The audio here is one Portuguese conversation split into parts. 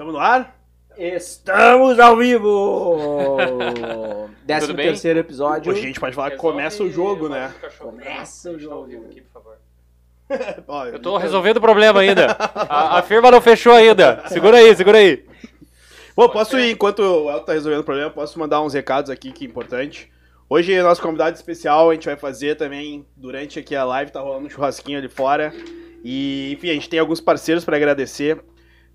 Estamos no ar? Estamos ao vivo! Décimo bem? terceiro episódio. Hoje a gente pode falar que começa o jogo, né? Começa o jogo. Ó, Eu tô resolvendo o problema ainda. A, a firma não fechou ainda. Segura aí, segura aí. Bom, posso ir, enquanto o Elton tá resolvendo o problema, posso mandar uns recados aqui que é importante. Hoje, nosso convidado especial, a gente vai fazer também, durante aqui a live, tá rolando um churrasquinho ali fora. E, enfim, a gente tem alguns parceiros para agradecer.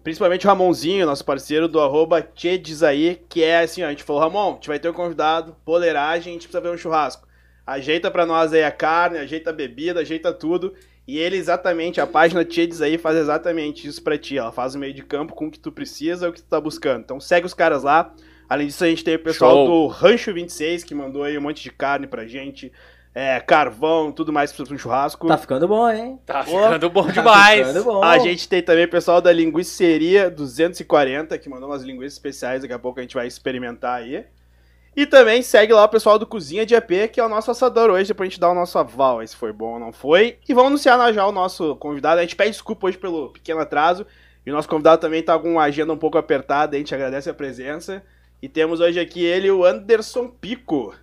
Principalmente o Ramonzinho, nosso parceiro do arroba Tchedizaí, que é assim, ó, a gente falou, Ramon, a gente vai ter um convidado, boleiragem, a gente precisa ver um churrasco. Ajeita pra nós aí a carne, ajeita a bebida, ajeita tudo. E ele exatamente, a página Tchedes aí faz exatamente isso pra ti. Ela faz o meio de campo com o que tu precisa, o que tu tá buscando. Então segue os caras lá. Além disso, a gente tem o pessoal Show. do Rancho 26, que mandou aí um monte de carne pra gente. É, carvão, tudo mais pra um churrasco. Tá ficando bom, hein? Tá Pô, ficando bom Tá demais. ficando bom. A gente tem também o pessoal da Linguiceria 240, que mandou umas linguiças especiais, daqui a pouco a gente vai experimentar aí. E também segue lá o pessoal do Cozinha de AP, que é o nosso assador hoje, pra gente dar o nosso aval, se foi bom ou não foi. E vamos anunciar já o nosso convidado. A gente pede desculpa hoje pelo pequeno atraso. E o nosso convidado também tá com uma agenda um pouco apertada, a gente agradece a presença. E temos hoje aqui ele, o Anderson Pico.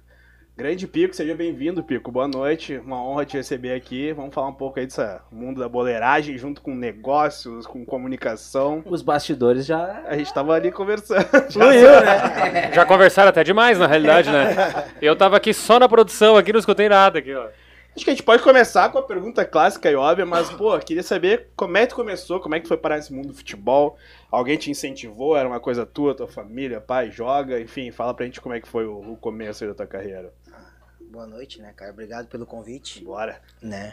Grande Pico, seja bem-vindo, Pico. Boa noite, uma honra te receber aqui. Vamos falar um pouco aí desse mundo da boleiragem, junto com negócios, com comunicação. Os bastidores já A gente tava ali conversando. fluiu, né? Já conversaram até demais, na realidade, né? Eu tava aqui só na produção, aqui não escutei nada. Aqui, ó. Acho que a gente pode começar com a pergunta clássica e óbvia, mas, pô, queria saber como é que tu começou, como é que foi parar nesse mundo do futebol? Alguém te incentivou? Era uma coisa tua, tua família, pai, joga? Enfim, fala pra gente como é que foi o, o começo aí da tua carreira. Boa noite, né, cara? Obrigado pelo convite, Bora. né?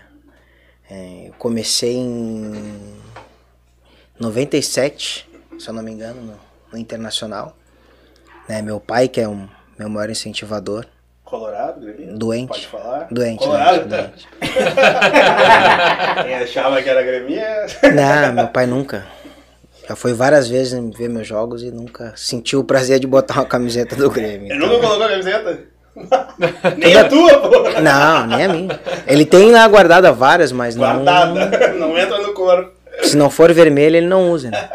É, eu comecei em 97, se eu não me engano, no, no Internacional. Né, meu pai, que é um meu maior incentivador, Colorado, Grêmio? doente. Pode falar? Doente, Colorado? doente, doente. Quem achava que era Grêmio é- Não, meu pai nunca. Já foi várias vezes ver meus jogos e nunca sentiu o prazer de botar uma camiseta do Grêmio. Ele nunca colocou a camiseta? Nem a tua, pô! Não, nem a minha. Ele tem lá guardada várias, mas não. Guardada. Não entra no corpo. Se não for vermelho, ele não usa, né?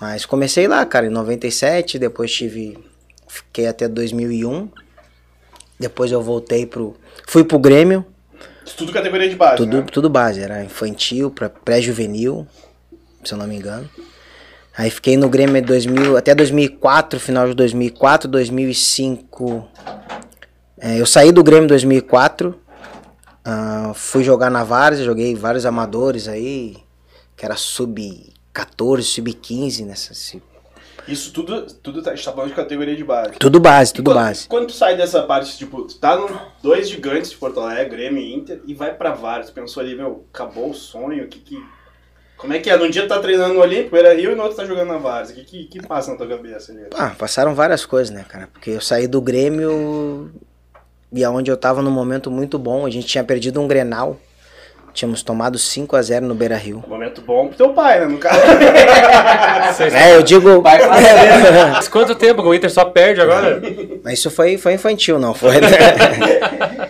Mas comecei lá, cara, em 97, depois tive. Fiquei até 2001. Depois eu voltei pro. Fui pro Grêmio, Tudo categoria de base, tudo, né? tudo base, era infantil pré-juvenil, se eu não me engano. Aí fiquei no Grêmio de 2000, até 2004, final de 2004, 2005. É, eu saí do Grêmio em 2004, ah, fui jogar na Várzea, joguei vários amadores aí, que era sub-14, sub-15, nessa, Isso tudo, tudo tá, a gente tá falando de categoria de base. tudo base, tudo quando, base. Quando tu sai dessa parte, tipo, tu tá no dois gigantes de Porto Alegre, Grêmio e Inter, e vai pra. Tu pensou ali, meu, acabou o sonho, que que... Como é que é? Num dia tu tá treinando no Olímpico, era Rio, e no outro tá jogando na Várzea. O que, que, que passa na tua cabeça ali? Ah, passaram várias coisas, né, cara? Porque eu saí do Grêmio e aonde eu tava num momento muito bom. A gente tinha perdido um Grenal. Tínhamos tomado 5 a 0 no Beira Rio. Momento bom pro teu pai, né, no caso. É, eu digo. Mas quanto tempo que o Inter só perde agora? Mas isso foi, foi infantil, não foi?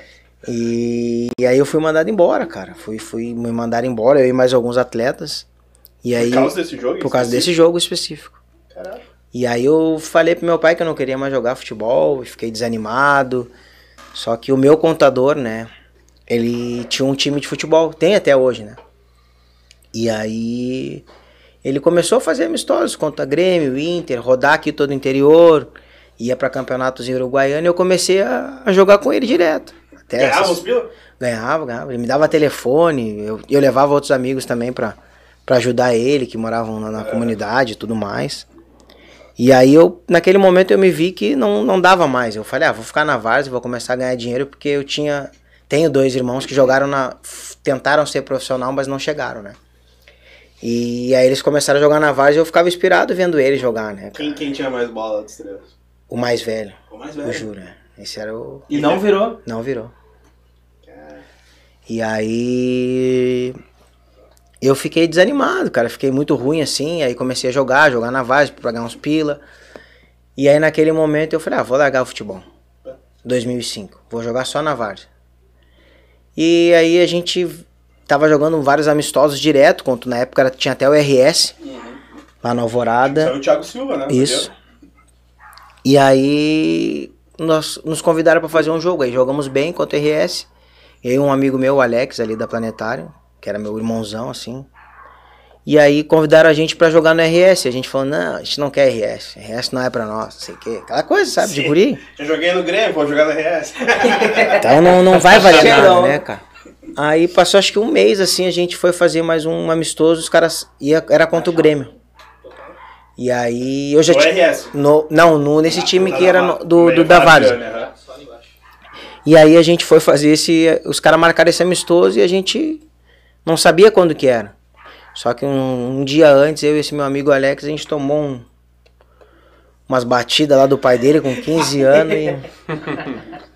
e, e aí eu fui mandado embora, cara. Fui, fui me mandar embora, eu e mais alguns atletas. E aí, Por causa desse jogo? por causa desse específico? jogo específico. Caralho. E aí eu falei pro meu pai que eu não queria mais jogar futebol, e fiquei desanimado. Só que o meu contador, né, ele tinha um time de futebol, tem até hoje, né? E aí ele começou a fazer amistosos contra Grêmio, Inter, rodar aqui todo o interior, ia pra campeonatos em Uruguaiana e eu comecei a, a jogar com ele direto. Até Ganhava essas- os pila? Ganhava, ganhava. Ele me dava telefone, eu, eu levava outros amigos também pra, pra ajudar ele, que moravam na, na comunidade e tudo mais. E aí eu, naquele momento eu me vi que não, não dava mais. Eu falei, ah, vou ficar na Várzea, vou começar a ganhar dinheiro, porque eu tinha, tenho dois irmãos que jogaram na, tentaram ser profissional, mas não chegaram, né? E aí eles começaram a jogar na Várzea e eu ficava inspirado vendo eles jogar, né? cara? Quem, quem tinha mais bola dos três? O mais velho, O mais eu velho. juro, né? Esse era o... E não virou. Não virou. E aí eu fiquei desanimado, cara. Fiquei muito ruim assim. Aí comecei a jogar, jogar na Várzea pra ganhar uns pila. E aí naquele momento eu falei, ah, vou largar o futebol. 2005. Vou jogar só na Várzea. E aí a gente tava jogando vários amistosos direto, contra, na época tinha até o RS. lá na Alvorada. Saiu o Thiago Silva, né? Isso. E aí nós nos convidaram para fazer um jogo. Aí jogamos bem contra o RS. E aí um amigo meu, o Alex, ali da Planetário, que era meu irmãozão, assim. E aí convidaram a gente para jogar no RS. A gente falou, não, a gente não quer RS. RS não é pra nós, não sei o quê. Aquela coisa, sabe, de Sim. guri. Eu joguei no Grêmio, vou jogar no RS. Então não, não vai valer nada, não. né, cara? Aí passou acho que um mês assim, a gente foi fazer mais um amistoso, os caras ia, era contra o Grêmio. E aí eu já No tinha. RS. No, não, no, nesse time Na que era no- do, do da. Varziane, aham. E aí a gente foi fazer esse. Os caras marcaram esse amistoso e a gente não sabia quando que era. Só que um, um dia antes, eu e esse meu amigo Alex, a gente tomou um- umas batidas lá do pai dele com 15 anos e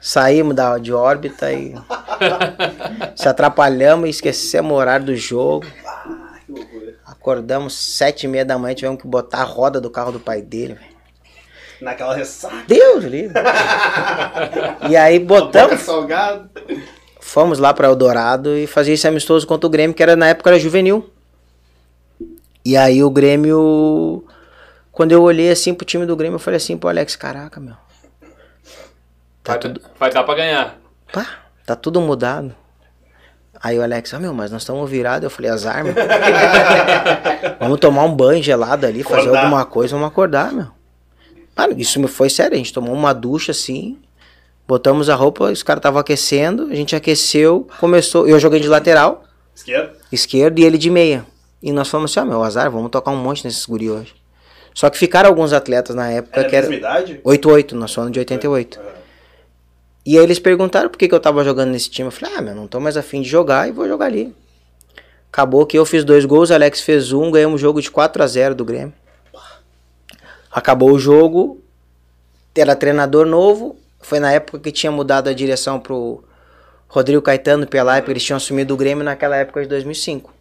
saímos da, de órbita e se atrapalhamos e esquecemos o horário do jogo. Acordamos sete e meia da manhã, tivemos que botar a roda do carro do pai dele. velho. Naquela ressaca. Deus livre. E aí botamos, salgado. fomos lá para Eldorado e fazer esse amistoso contra o Grêmio, que era na época era juvenil. E aí o Grêmio, quando eu olhei assim pro time do Grêmio, eu falei assim pro Alex, caraca, meu. Tá Vai, tudo, vai dar pra ganhar. pá, tá tudo mudado. Aí o Alex, ah meu, mas nós estamos virados. Eu falei, azar, meu. vamos tomar um banho gelado ali, fazer Acordar. alguma coisa, vamos acordar, meu. Mano, isso me foi sério, a gente tomou uma ducha assim, botamos a roupa, os caras estavam aquecendo, a gente aqueceu, começou, eu joguei de lateral, Esquerda. esquerdo e ele de meia. E nós falamos assim, ó, meu, azar, vamos tocar um monte nesses guri hoje. Só que ficaram alguns atletas na época Era que era mesma idade? 88, nós somos de 88. Aham. E aí eles perguntaram por que, que eu tava jogando nesse time. Eu falei, ah, meu, não tô mais afim de jogar e vou jogar ali. Acabou que eu fiz dois gols, Alex fez um, ganhamos o jogo de 4 a 0 do Grêmio. Acabou o jogo, era treinador novo, foi na época que tinha mudado a direção pro Rodrigo Caetano, Pelaipe, eles tinham assumido o Grêmio naquela época de 2005.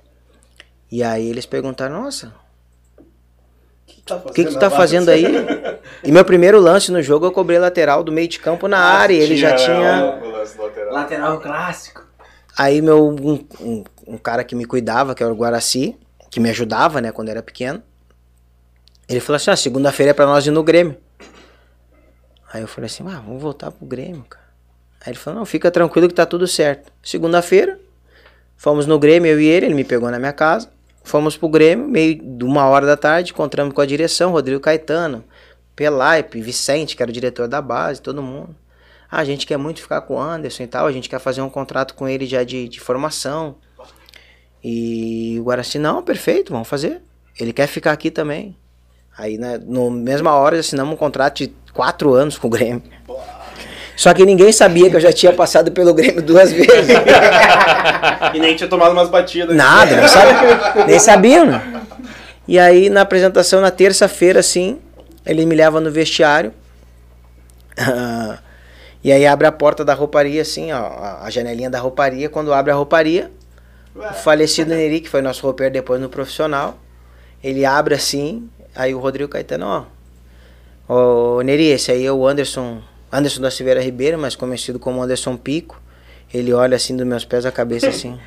E aí eles perguntaram, nossa, tá o que, que tu tá fazendo aí? E meu primeiro lance no jogo eu cobrei lateral do meio de campo na área, e ele já tinha... lateral. Lateral clássico. Aí meu um, um, um cara que me cuidava, que era o Guaraci, que me ajudava, né, quando era pequeno. Ele falou assim: "Ah, segunda-feira é pra nós ir no Grêmio". Aí eu falei assim: "Ah, vamos voltar pro Grêmio, cara". Aí ele falou: "Não, fica tranquilo que tá tudo certo". Segunda-feira, fomos no Grêmio, eu e ele, ele me pegou na minha casa. Fomos pro Grêmio, meio de uma hora da tarde, encontramos com a direção, Rodrigo Caetano, Pelaipe, Vicente, que era o diretor da base, todo mundo. Ah, a gente quer muito ficar com o Anderson e tal, a gente quer fazer um contrato com ele já de, de formação. E o Guaraci, não, perfeito, vamos fazer. Ele quer ficar aqui também. Aí, né, mesma hora, assinamos um contrato de quatro anos com o Grêmio. Só que ninguém sabia que eu já tinha passado pelo Grêmio duas vezes. E nem tinha tomado umas batidas. Nada, nem, sabe, nem sabiam, né? E aí, na apresentação, na terça-feira, assim, ele me leva no vestiário. Ah, e aí abre a porta da rouparia, assim, ó, a- janelinha da rouparia. Quando abre a rouparia, o falecido Neri, que foi nosso roupeiro depois no profissional, ele abre assim, aí o Rodrigo Caetano, ó, ô Neri, esse aí é o Anderson, Anderson da Silveira Ribeiro, mas conhecido como Anderson Pico. Ele olha assim dos meus pés à cabeça assim.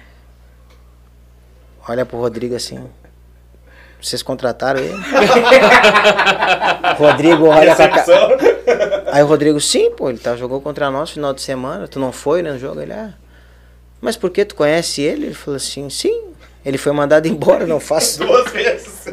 Olha pro Rodrigo assim. Vocês contrataram ele? Rodrigo olha com a ca... Recepção. Aí o Rodrigo, sim, pô, ele tá, jogou contra nós no final de semana, tu não foi né, no jogo? Ele, ah, mas por que tu conhece ele? Ele falou assim, sim, ele foi mandado embora, não faz, Duas vezes.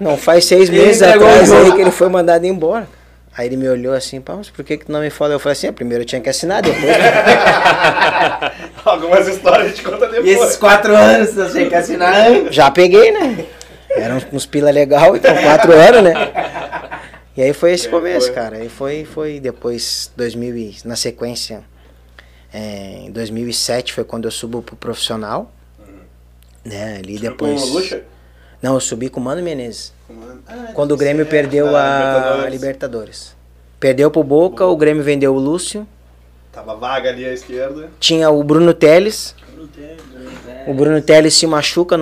não faz seis meses atrás aí que ele foi mandado embora. Aí ele me olhou assim, pá, mas por que que tu não me falou? Eu falei assim, ah, primeiro eu tinha que assinar, depois... Algumas histórias a gente conta depois. E esses quatro anos você tinha que assinar antes. Já peguei, né? Eram uns, pila legal, então quatro anos, né? E aí foi esse É, começo, foi. cara. Aí foi, foi depois, 2000 e, na sequência, é, em 2007 foi quando eu subo pro profissional. Né, ali Subiu depois... Com o Lucha? Não, eu subi com o Mano Menezes. Ah, Quando o Grêmio perdeu a Libertadores. Libertadores. Perdeu pro Boca, o Grêmio vendeu o Lúcio. Tava vaga ali à esquerda. Tinha o Bruno Teles. O Bruno Teles se machuca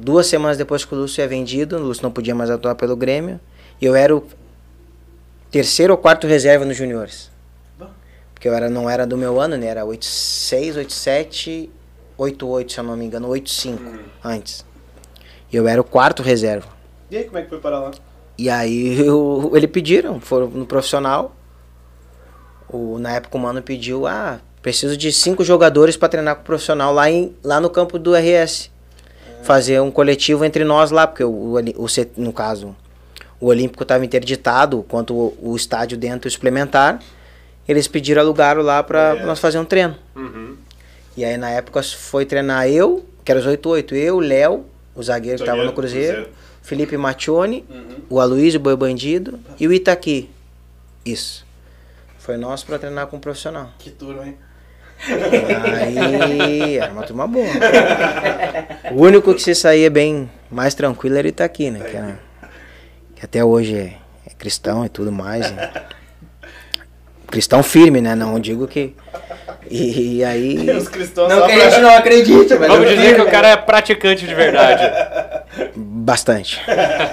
duas semanas depois que o Lúcio é vendido. O Lúcio não podia mais atuar pelo Grêmio. E eu era o terceiro ou quarto reserva nos juniores. Porque eu era, não era do meu ano, né? Era 86, 87, 88, se eu não me engano. 85 antes. E eu era o quarto reserva. E aí, como é que foi parar lá? E aí eu, ele pediram, foram no profissional. O, na época o mano pediu, ah, preciso de cinco jogadores para treinar com o profissional lá, em, lá no campo do RS. Fazer um coletivo entre nós lá, porque o, o, o no caso, o Olímpico estava interditado, quanto o, o estádio dentro suplementar. Eles pediram alugaram lá para É. nós fazer um treino. Uhum. E aí na época foi treinar eu, que era os 8-8, eu, Léo, o zagueiro que estava no Cruzeiro, Cruzeiro. Felipe Maccione, Uhum. o Aloysio, Boi Bandido e o Itaqui. Isso. Foi nós pra treinar com um profissional. Que turma, hein? Aí era uma turma boa. O único que se saía bem mais tranquilo era o Itaqui, né? Que, era- que até hoje é, é cristão e tudo mais. e- Cristão firme, né? Não digo que. E, e aí. Os cristãos Não que a gente não acredite, mas Vamos dizer que o cara é praticante de verdade. Bastante.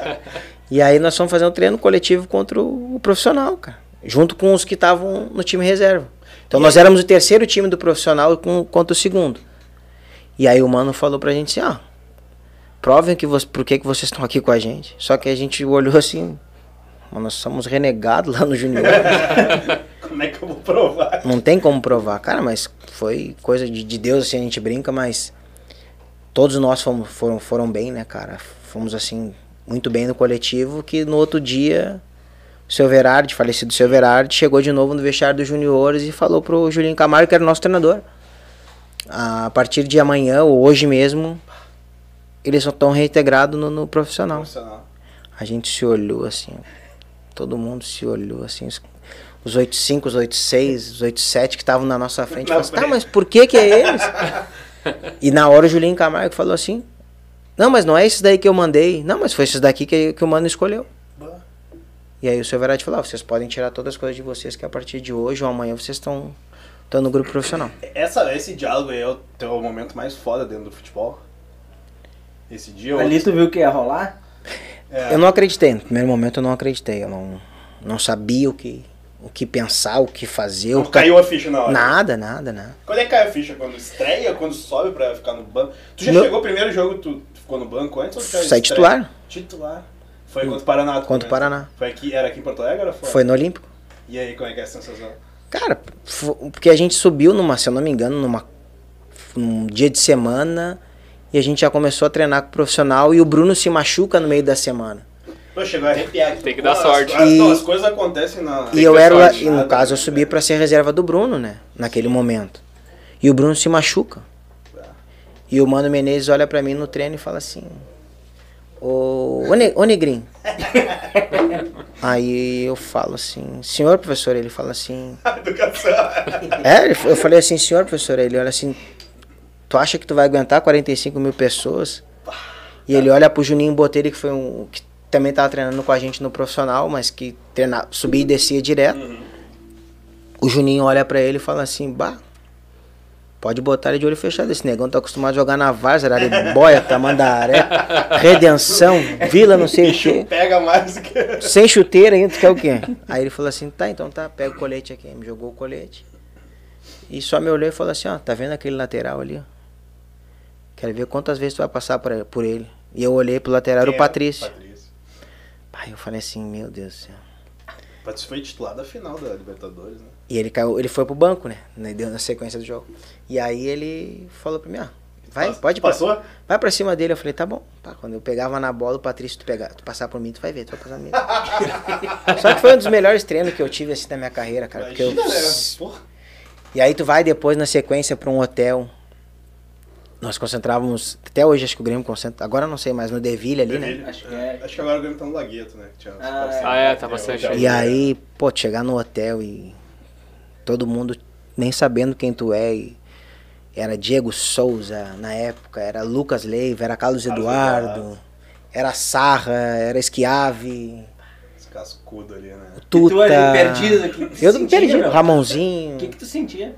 e aí nós fomos fazer um treino coletivo contra o, profissional, cara. Junto com os que estavam no time reserva. Então nós éramos o terceiro time do profissional com, contra o segundo. E aí o mano falou pra gente assim, ó. Provem que você, por que, que vocês estão aqui com a gente. Só que a gente olhou assim. "Mas Nós somos renegados lá no Junior. Como é que eu vou provar? Não tem como provar. Cara, mas foi coisa de, de Deus, assim, a gente brinca, mas todos nós fomos, foram, foram bem, né, cara? Fomos, assim, muito bem no coletivo, que no outro dia o seu Verardi, falecido seu Verardi, chegou de novo no vestiário dos juniores e falou pro Julinho Camargo, que era o nosso treinador. A partir de amanhã, ou hoje mesmo, eles só estão reintegrados no, no profissional. Profissional. A gente se olhou assim, todo mundo se olhou assim, os- os 85, os 86, os 87 que estavam na nossa frente, falou assim, tá, mas por que que é eles? e na hora o Julinho Camargo falou assim, não, mas não é esses daí que eu mandei, não, mas foi esses daqui que, que o mano escolheu. Bah. E aí o seu Verati falou, ah, vocês podem tirar todas as coisas de vocês que a partir de hoje ou amanhã vocês estão estão no grupo profissional. Essa, esse diálogo aí é o teu momento mais foda dentro do futebol? Esse dia. Ali tu viu que ia rolar? É. Eu não acreditei, no primeiro momento eu não acreditei, eu não, não sabia o que, o que pensar, o que fazer, Não o caiu a ficha na hora. Nada, nada, nada. Quando é que cai a ficha? Quando estreia? Quando sobe pra ficar no banco? Tu já Não. chegou o primeiro jogo, tu ficou no banco antes? Ou estreia? titular. Titular. Foi contra o Paraná? Contra o comentou? Paraná. Foi aqui, era aqui em Porto Alegre ou fora? Foi no Olímpico. E aí, como é que é a sensação? Cara, porque a gente subiu numa, se eu não me engano, numa num dia de semana e a gente já começou a treinar com o profissional e o Bruno se machuca no meio da semana. Pô, chegou a arrepiar aqui. Tem que dar sorte. As, E- não, as coisas acontecem na... E eu era, sorte. e no Nada, caso eu né? subi pra ser reserva do Bruno, né, naquele momento. E o Bruno se machuca. E o Mano Menezes olha pra mim no treino e fala assim: Ô, ô, Ne- ô Negrinho. Aí eu falo assim: Senhor professor, ele fala assim: Educação. É, eu falei assim, senhor professor, ele olha assim, tu acha que tu vai aguentar 45 mil pessoas? E ele olha pro Juninho Botelho, que foi um. que também tava treinando com a gente no profissional, mas que treina, subia e descia direto. O Juninho olha pra ele e fala assim, bah, pode botar ele de olho fechado, esse negão tá acostumado a jogar na Várzea, Araribóia, Tamandaré, Redenção, Vila não sei o quê. pega mais que... Sem chuteira ainda, tu quer o quê? Aí ele falou assim, tá, então tá, pega o colete aqui. Me jogou o colete. E só me olhou e falou assim, ó, tá vendo aquele lateral ali? Quero ver quantas vezes tu vai passar por, ele. E eu olhei pro lateral, era o? Patrício. Patrício. Aí eu falei assim, meu Deus do céu. Foi titular da final da Libertadores, né? E ele caiu, ele foi pro banco, né? Na, deu na sequência do jogo. E aí ele falou pra mim, ah, vai, Pass- pode passar. Passou? Vai pra cima dele. Eu falei, tá bom. Pá, quando eu pegava na bola, o Patrício, tu, pegar, tu passar por mim, tu vai ver, tu vai passar mim. Só que foi um dos melhores treinos que eu tive assim na minha carreira, cara. Porque eu, Imagina, né? Porra. E aí tu vai depois na sequência pra um hotel. Nós concentrávamos, até hoje acho que o Grêmio concentra, agora não sei mais, no Deville ali, né? Deville. Acho que é. Acho que agora o Grêmio tá no Lagueto, né? que tinha Ah, parceiros. Ah, é, tá É, bastante aí. E aí, pô, chegar no hotel e todo mundo nem sabendo quem tu é. E era Diego Souza na época, era Lucas Leiva, era Carlos Carlos Eduardo, Eduardo. era Sarra, era Esquiave, Esse cascudo ali, né? E tu ali Tuta. perdido aqui. Eu não me perdi, meu? Ramonzinho. O que que tu sentia?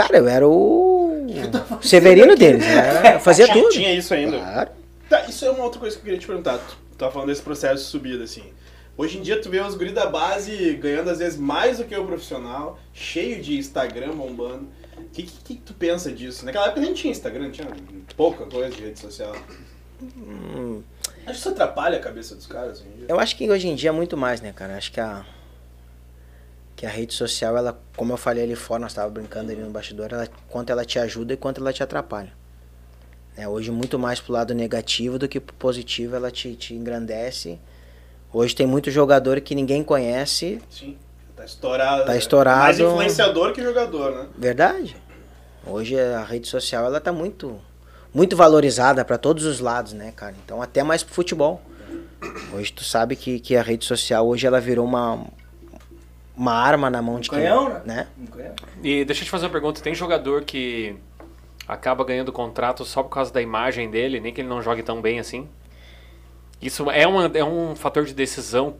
Cara, eu era o Severino deles, né? Eu fazia tinha, tudo. Tinha isso ainda. Claro. Tá, isso é uma outra coisa que eu queria te perguntar. Tu tu tava falando desse processo de subida, assim. Hoje em dia tu vê os guri da base ganhando às vezes mais do que o profissional, cheio de Instagram bombando. O que, que, que tu pensa disso? Naquela época nem tinha Instagram, tinha pouca coisa de rede social. Acho que isso atrapalha a cabeça dos caras hoje em dia. Eu acho que hoje em dia é muito mais, né, cara? Acho que a que a rede social, ela, como eu falei ali fora, nós estávamos brincando ali no bastidor, ela, quanto ela te ajuda e quanto ela te atrapalha. É, hoje muito mais pro lado negativo do que pro positivo, ela te, te engrandece. Hoje tem muito jogador que ninguém conhece, Sim. Tá estourado. Tá estourado. Mais influenciador que jogador, né? verdade. Hoje a rede social ela tá muito muito valorizada para todos os lados, né, cara? Então até mais pro futebol. Hoje tu sabe que, que a rede social hoje ela virou uma uma arma na mão de quem, canhão, né? né? Não conheço. E deixa eu te fazer uma pergunta. Tem jogador que acaba ganhando contrato só por causa da imagem dele, nem que ele não jogue tão bem assim? Isso é, uma, é um fator de decisão.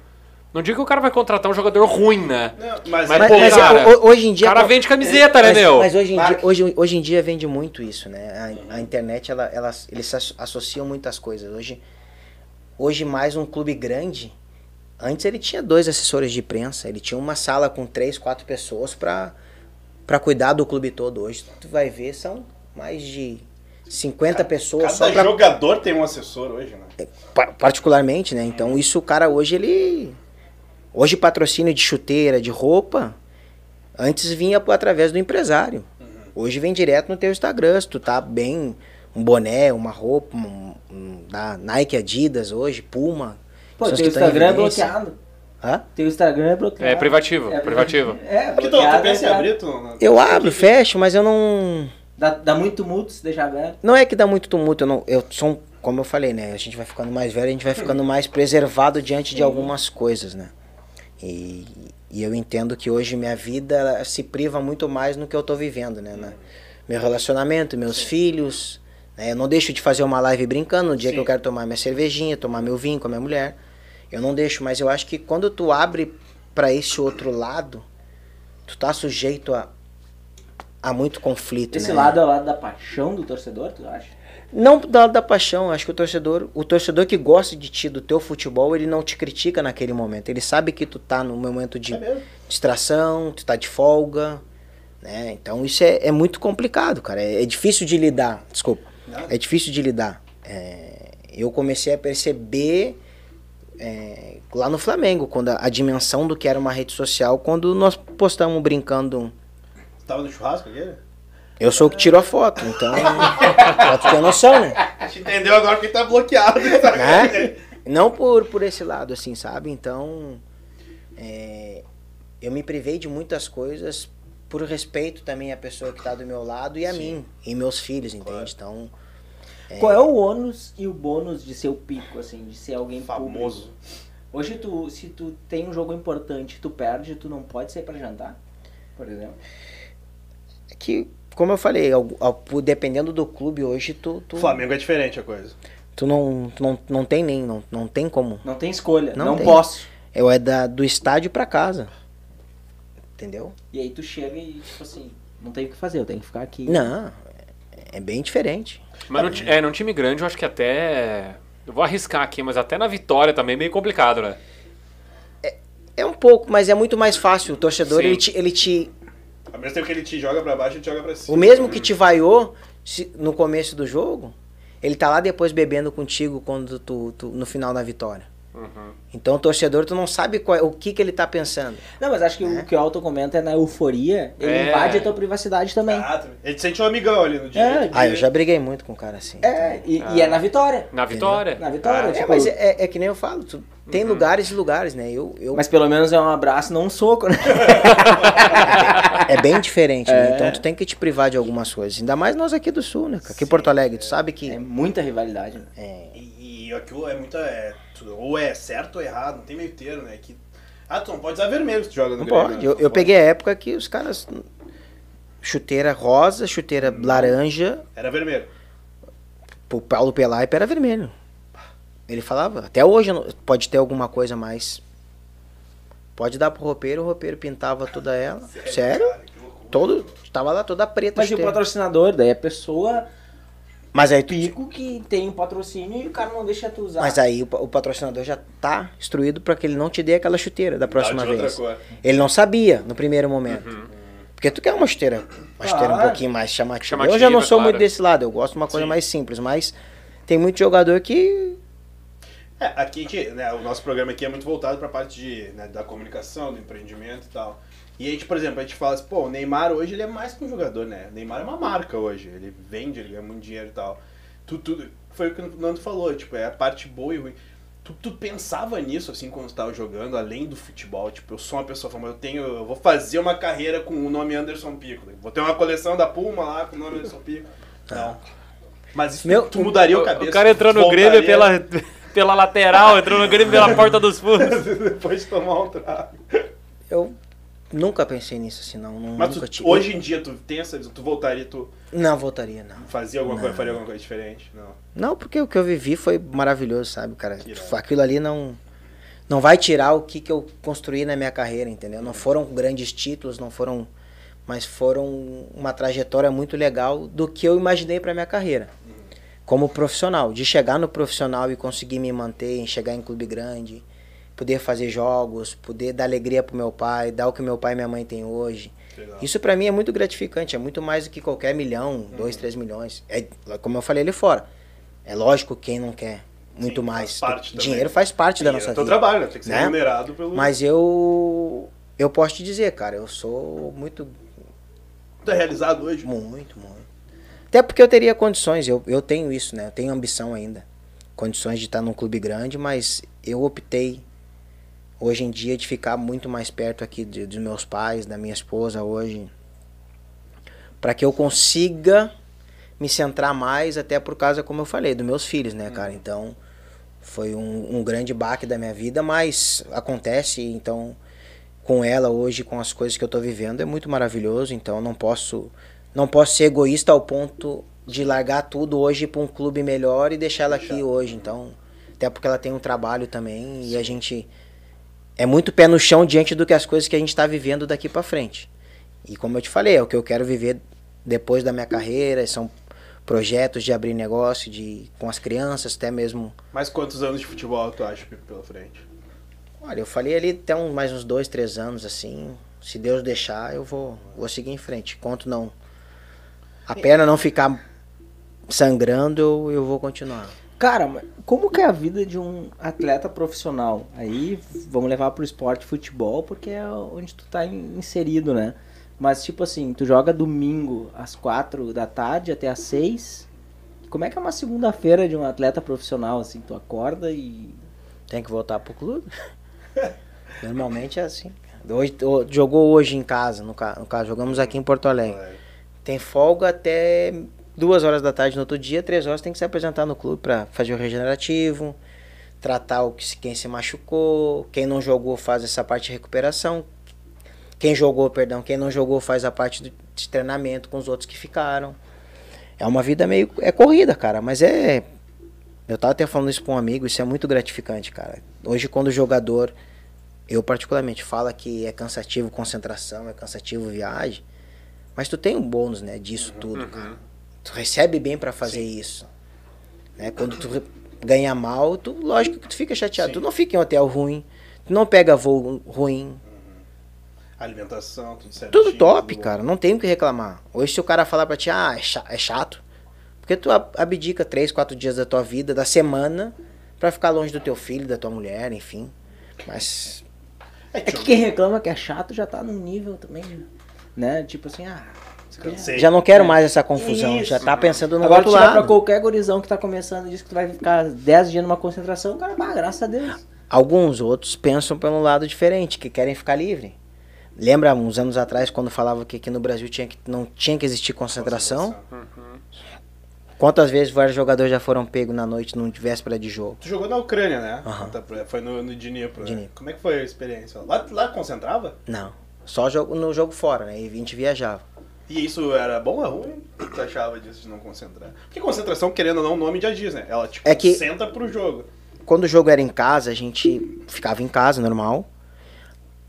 Não digo que o cara vai contratar um jogador ruim, né? Não, mas, Mas, pô, mas, cara, ho- hoje em O dia cara vende camiseta, né, mas, meu? mas hoje, em dia, hoje, hoje em dia vende muito isso, né? A, a internet, ela, ela, eles associam muitas coisas. Hoje, hoje, mais um clube grande, antes ele tinha dois assessores de imprensa, ele tinha uma sala com três, quatro pessoas para para cuidar do clube todo. Hoje, tu vai ver, são mais de 50 pessoas só Cada pra, jogador tem um assessor hoje, né? pa- particularmente, né? Então, isso o cara hoje, ele... Hoje, patrocínio de chuteira, de roupa, antes vinha por- através do empresário. Hoje vem direto no teu Instagram, se tu tá bem, um boné, uma roupa, um, um- da Nike, Adidas hoje, Puma. Pô, teu tão em Instagram é bloqueado. Hã? Teu Instagram é bloqueado. É privativo, É privativo. É, Porque tu, bloqueado. tu pensa em é- abrir, tu... não- Eu abro, fecho, mas eu não... Dá, dá muito multo se deixar aberto. Não é que dá muito tumulto, eu, não, eu sou, um- como eu falei, né? A gente vai ficando mais velho, a gente vai ficando mais preservado diante de algumas coisas, né? E, e eu entendo que hoje minha vida se priva muito mais no que eu tô vivendo, né? Na- meu relacionamento, meus filhos. né? Eu não deixo de fazer uma live brincando no dia Sim. que eu quero tomar minha cervejinha, tomar meu vinho com a minha mulher. Eu não deixo, mas eu acho que quando tu abre para esse outro lado, tu tá sujeito a, a muito conflito, Esse né? lado é o lado da paixão do torcedor, tu acha? Não da, da paixão, acho que o torcedor, o torcedor que gosta de ti, do teu futebol, ele não te critica naquele momento. Ele sabe que tu tá no momento de É distração, tu tá de folga, né? Então isso é, é muito complicado, cara. É, é difícil de lidar, desculpa. Nada. É difícil de lidar. É, eu comecei a perceber é, lá no Flamengo, quando a, a dimensão do que era uma rede social, quando nós postamos brincando Tava no churrasco aquele? eu sou o que tirou a foto, então. pra tu ter noção, né? A gente entendeu agora que tá bloqueado. Tá? Né? Não por, por esse lado, assim, sabe? Então, é, eu me privei de muitas coisas por respeito também à pessoa que tá do meu lado e a Sim. mim, e meus filhos, entende? Claro. Então, Qual é o ônus e o bônus de ser o pico, assim, de ser alguém Famoso. público? Hoje, tu, se tu tem um jogo importante, tu perde, tu não pode sair pra jantar, por exemplo. é que, como eu falei, ao- ao- dependendo do clube hoje, tu, tu, Flamengo é diferente a coisa. tu não, tu não, não tem nem, não, não tem como. Não tem escolha, Não não, tem. posso. Eu é da, do estádio pra casa. Entendeu? E aí tu chega e, tipo assim, não tem o que fazer, eu tenho que ficar aqui. Não, é, é bem diferente. Mas num, ti- é, num time grande eu acho que até. Eu vou arriscar aqui, mas até na vitória também é meio complicado, né? É um pouco, mas é muito mais fácil. O torcedor, Sim. ele te, ele te, Ao mesmo tempo que ele te joga pra baixo, ele te joga pra cima. O mesmo que te vaiou se- no começo do jogo, ele tá lá depois bebendo contigo quando tu, tu- no final da vitória. Uhum. Então o torcedor, tu não sabe qual é- o que, que ele tá pensando. Não, mas acho que o que o Alto comenta é na euforia, ele É. invade a tua privacidade também. Ah, ele te sente um amigão ali no dia. É, de- Ah, eu já briguei muito com o cara assim. É, e, e é na vitória. Na vitória. Na vitória, Ah, É, tipo, mas é, é que nem eu falo, tu- tem lugares e lugares, né? Eu, eu, Mas pelo menos é um abraço, não um soco, né? é bem diferente, né? É. Então tu tem que te privar de algumas coisas. Ainda mais nós aqui do Sul, né? Aqui em Porto Alegre, tu sabe que. É muita rivalidade, né? é, E, aquilo é muita. é, ou é certo ou errado, não tem meio termo, né? Que, ah, tu não pode usar vermelho se tu joga no não Grêmio, pode. né? Eu, Não eu pode. peguei a época que os caras. Chuteira rosa, chuteira laranja, Era vermelho. pro Paulo Pelaipe era vermelho. Ele falava, até hoje não- pode ter alguma coisa mais. Pode dar pro roupeiro, o roupeiro pintava toda ela. Sério? Cara, que loucura. Todo, tava lá toda preta. Mas e o patrocinador? Daí a pessoa Mas aí, tu- pico que tem um patrocínio e o cara não deixa tu usar. mas aí o, o patrocinador já tá instruído para que ele não te dê aquela chuteira da próxima vez. Ele não sabia no primeiro momento. Porque tu quer uma chuteira, uma chuteira um pouquinho mais chamativa. Chamativa, eu já não sou claro. muito desse lado, eu gosto de uma coisa Sim. mais simples, mas tem muito jogador que É, aqui, gente, né, o nosso programa aqui é muito voltado para a parte de, né, da comunicação, do empreendimento e tal. E a gente, por exemplo, a gente fala assim, pô, o Neymar hoje ele é mais que um jogador, né? O Neymar é uma marca hoje, ele vende, ele ganha muito dinheiro e tal. Tu, tu, foi o que o Nando falou, tipo, é a parte boa e ruim. Tu, tu pensava nisso, assim, quando tu tava jogando, além do futebol? Tipo, eu sou uma pessoa famosa, eu tenho, eu vou fazer uma carreira com o nome Anderson Pico. Vou ter uma coleção da Puma lá com o nome Anderson Pico. Não. Mas isso Meu- tu mudaria o O, cabeça. o cara entrou no voltaria Grêmio pela, pela lateral, entrou no Grêmio pela porta dos fundos. Depois de tomar um trago. Eu nunca pensei nisso assim, não. não Mas tu, hoje em dia tu tem essa visão, tu voltaria, tu Não voltaria, não. fazia alguma Não. coisa, faria alguma coisa diferente? Não. Não, porque o que eu vivi foi maravilhoso, sabe, cara? Irado. Aquilo ali não não vai tirar o que, que eu construí na minha carreira, entendeu? Não foram grandes títulos, não foram, mas foram uma trajetória muito legal do que eu imaginei para minha carreira. Como profissional, de chegar no profissional e conseguir me manter, chegar em clube grande, poder fazer jogos, poder dar alegria pro meu pai, dar o que meu pai e minha mãe têm hoje. Legal. Isso pra mim é muito gratificante, é muito mais do que qualquer milhão, dois, três milhões. É, como eu falei ali fora, é lógico quem não quer muito Sim, mais. faz. Dinheiro faz parte da Sim, nossa é vida. trabalho, né? Tem que ser né? remunerado pelo. Mas eu eu posso te dizer, cara, eu sou muito é realizado hoje? muito, muito. Até porque eu teria condições, eu, eu tenho isso, né? Eu tenho ambição ainda. Condições de estar num clube grande, mas eu optei hoje em dia de ficar muito mais perto aqui de- dos meus pais, da minha esposa hoje. para que eu consiga me centrar mais, até por causa, como eu falei, dos meus filhos, né, cara? Então, foi um, um grande baque da minha vida, mas acontece, então, com ela hoje, com as coisas que eu tô vivendo, é muito maravilhoso, então não posso não posso ser egoísta ao ponto de largar tudo hoje para um clube melhor e deixar ela aqui hoje, então, até porque ela tem um trabalho também e a gente é muito pé no chão diante do que as coisas que a gente está vivendo daqui para frente. E como eu te falei, é o que eu quero viver depois da minha carreira, são projetos de abrir negócio, de com as crianças, até mesmo. Mais quantos anos de futebol tu acha pela frente? Olha, eu falei ali até um, mais uns dois, três anos assim. Se Deus deixar, eu vou, vou seguir em frente. Enquanto não a perna não ficar sangrando, eu, eu vou continuar. Cara, mas como que é a vida de um atleta profissional? Aí vamos levar pro esporte futebol, porque é onde tu tá in- inserido, né? Mas tipo assim, tu joga domingo às quatro da tarde até às seis. Como é que é uma segunda-feira de um atleta profissional, assim? Tu acorda e. Tem que voltar pro clube. Normalmente é assim. Hoje, o- jogou hoje em casa, no, ca- no caso, jogamos aqui em Porto Alegre. Tem folga até duas horas da tarde no outro dia, três horas tem que se apresentar no clube para fazer o regenerativo, tratar o que quem se machucou, quem não jogou faz essa parte de recuperação, quem jogou, perdão, quem não jogou faz a parte do- de treinamento com os outros que ficaram. É uma vida meio é corrida, cara, mas é eu tava até falando isso pra um amigo, isso é muito gratificante, cara. Hoje quando o jogador eu particularmente fala que é cansativo concentração, é cansativo viagem, mas tu tem um bônus, né, disso tudo, cara. Tu recebe bem pra fazer isso. Né? Quando tu ganha mal, tu, lógico que tu fica chateado. Sim. Tu não fica em hotel ruim, tu não pega voo ruim. Alimentação, tudo certo. Tudo top, cara. Não tem o que reclamar. Hoje se o cara falar pra ti, ah, é é chato. Porque tu ab- abdica três, quatro dias da tua vida, da semana, pra ficar longe do teu filho, da tua mulher, enfim. Mas É que quem reclama que é chato já tá num nível também, né? Tipo assim, ah. Cansei. já não quero mais essa confusão. Isso. Já tá pensando no Agora outro tirar pra lado. qualquer gurizão que tá começando diz que tu vai ficar 10 dias numa concentração, cara, bah, graças a Deus. Alguns outros pensam pelo lado diferente, que querem ficar livre. Lembra uns anos atrás quando falava que aqui no Brasil tinha que, não tinha que existir concentração? Quantas vezes vários jogadores já foram pegos na noite, num véspera de jogo? Tu jogou na Ucrânia, né? Tá, Foi no, no Dnipro, né? Como é que foi a experiência? Lá, lá concentrava? Não. Só jogo, no jogo fora, né? E 20 viajava. E isso era bom ou ruim? O que tu achava disso de não concentrar? Porque concentração, querendo ou não, o nome já diz, né? Ela te É que- concentra pro jogo. Quando o jogo era em casa, a gente ficava em casa, normal.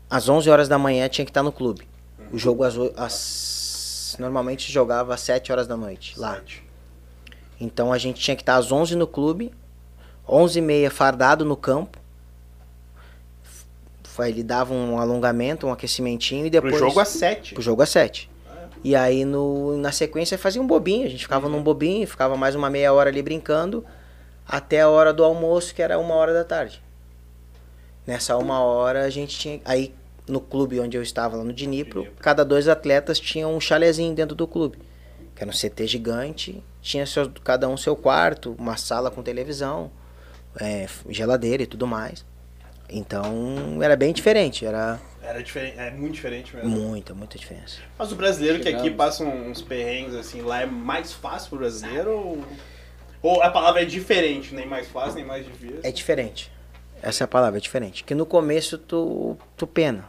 Às 11 horas da manhã tinha que estar no clube. O jogo às, às- normalmente jogava às 7 horas da noite lá. Sete. Então a gente tinha que estar às 11 no clube, 11 e meia fardado no campo. Ele dava um alongamento, um aquecimentinho e depois... Pro jogo às sete. Pro jogo às 7. E aí no, na sequência fazia um bobinho, a gente ficava num bobinho, ficava mais uma meia hora ali brincando. até a hora do almoço, que era uma hora da tarde. Nessa uma hora a gente tinha. Aí no clube onde eu estava, lá no Dnipro, cada dois atletas tinham um chalezinho dentro do clube. Que era um CT gigante, tinha seus, cada um seu quarto, uma sala com televisão, é, geladeira e tudo mais. Então era bem diferente, era Era diferente, é muito diferente mesmo. muita, muita diferença. Mas o brasileiro que aqui Chegamos. passa uns perrengues assim, lá é mais fácil pro brasileiro ou. Ou a palavra é diferente, nem mais fácil, nem mais difícil? É diferente. Essa é a palavra, é diferente. Que no começo tu, tu pena.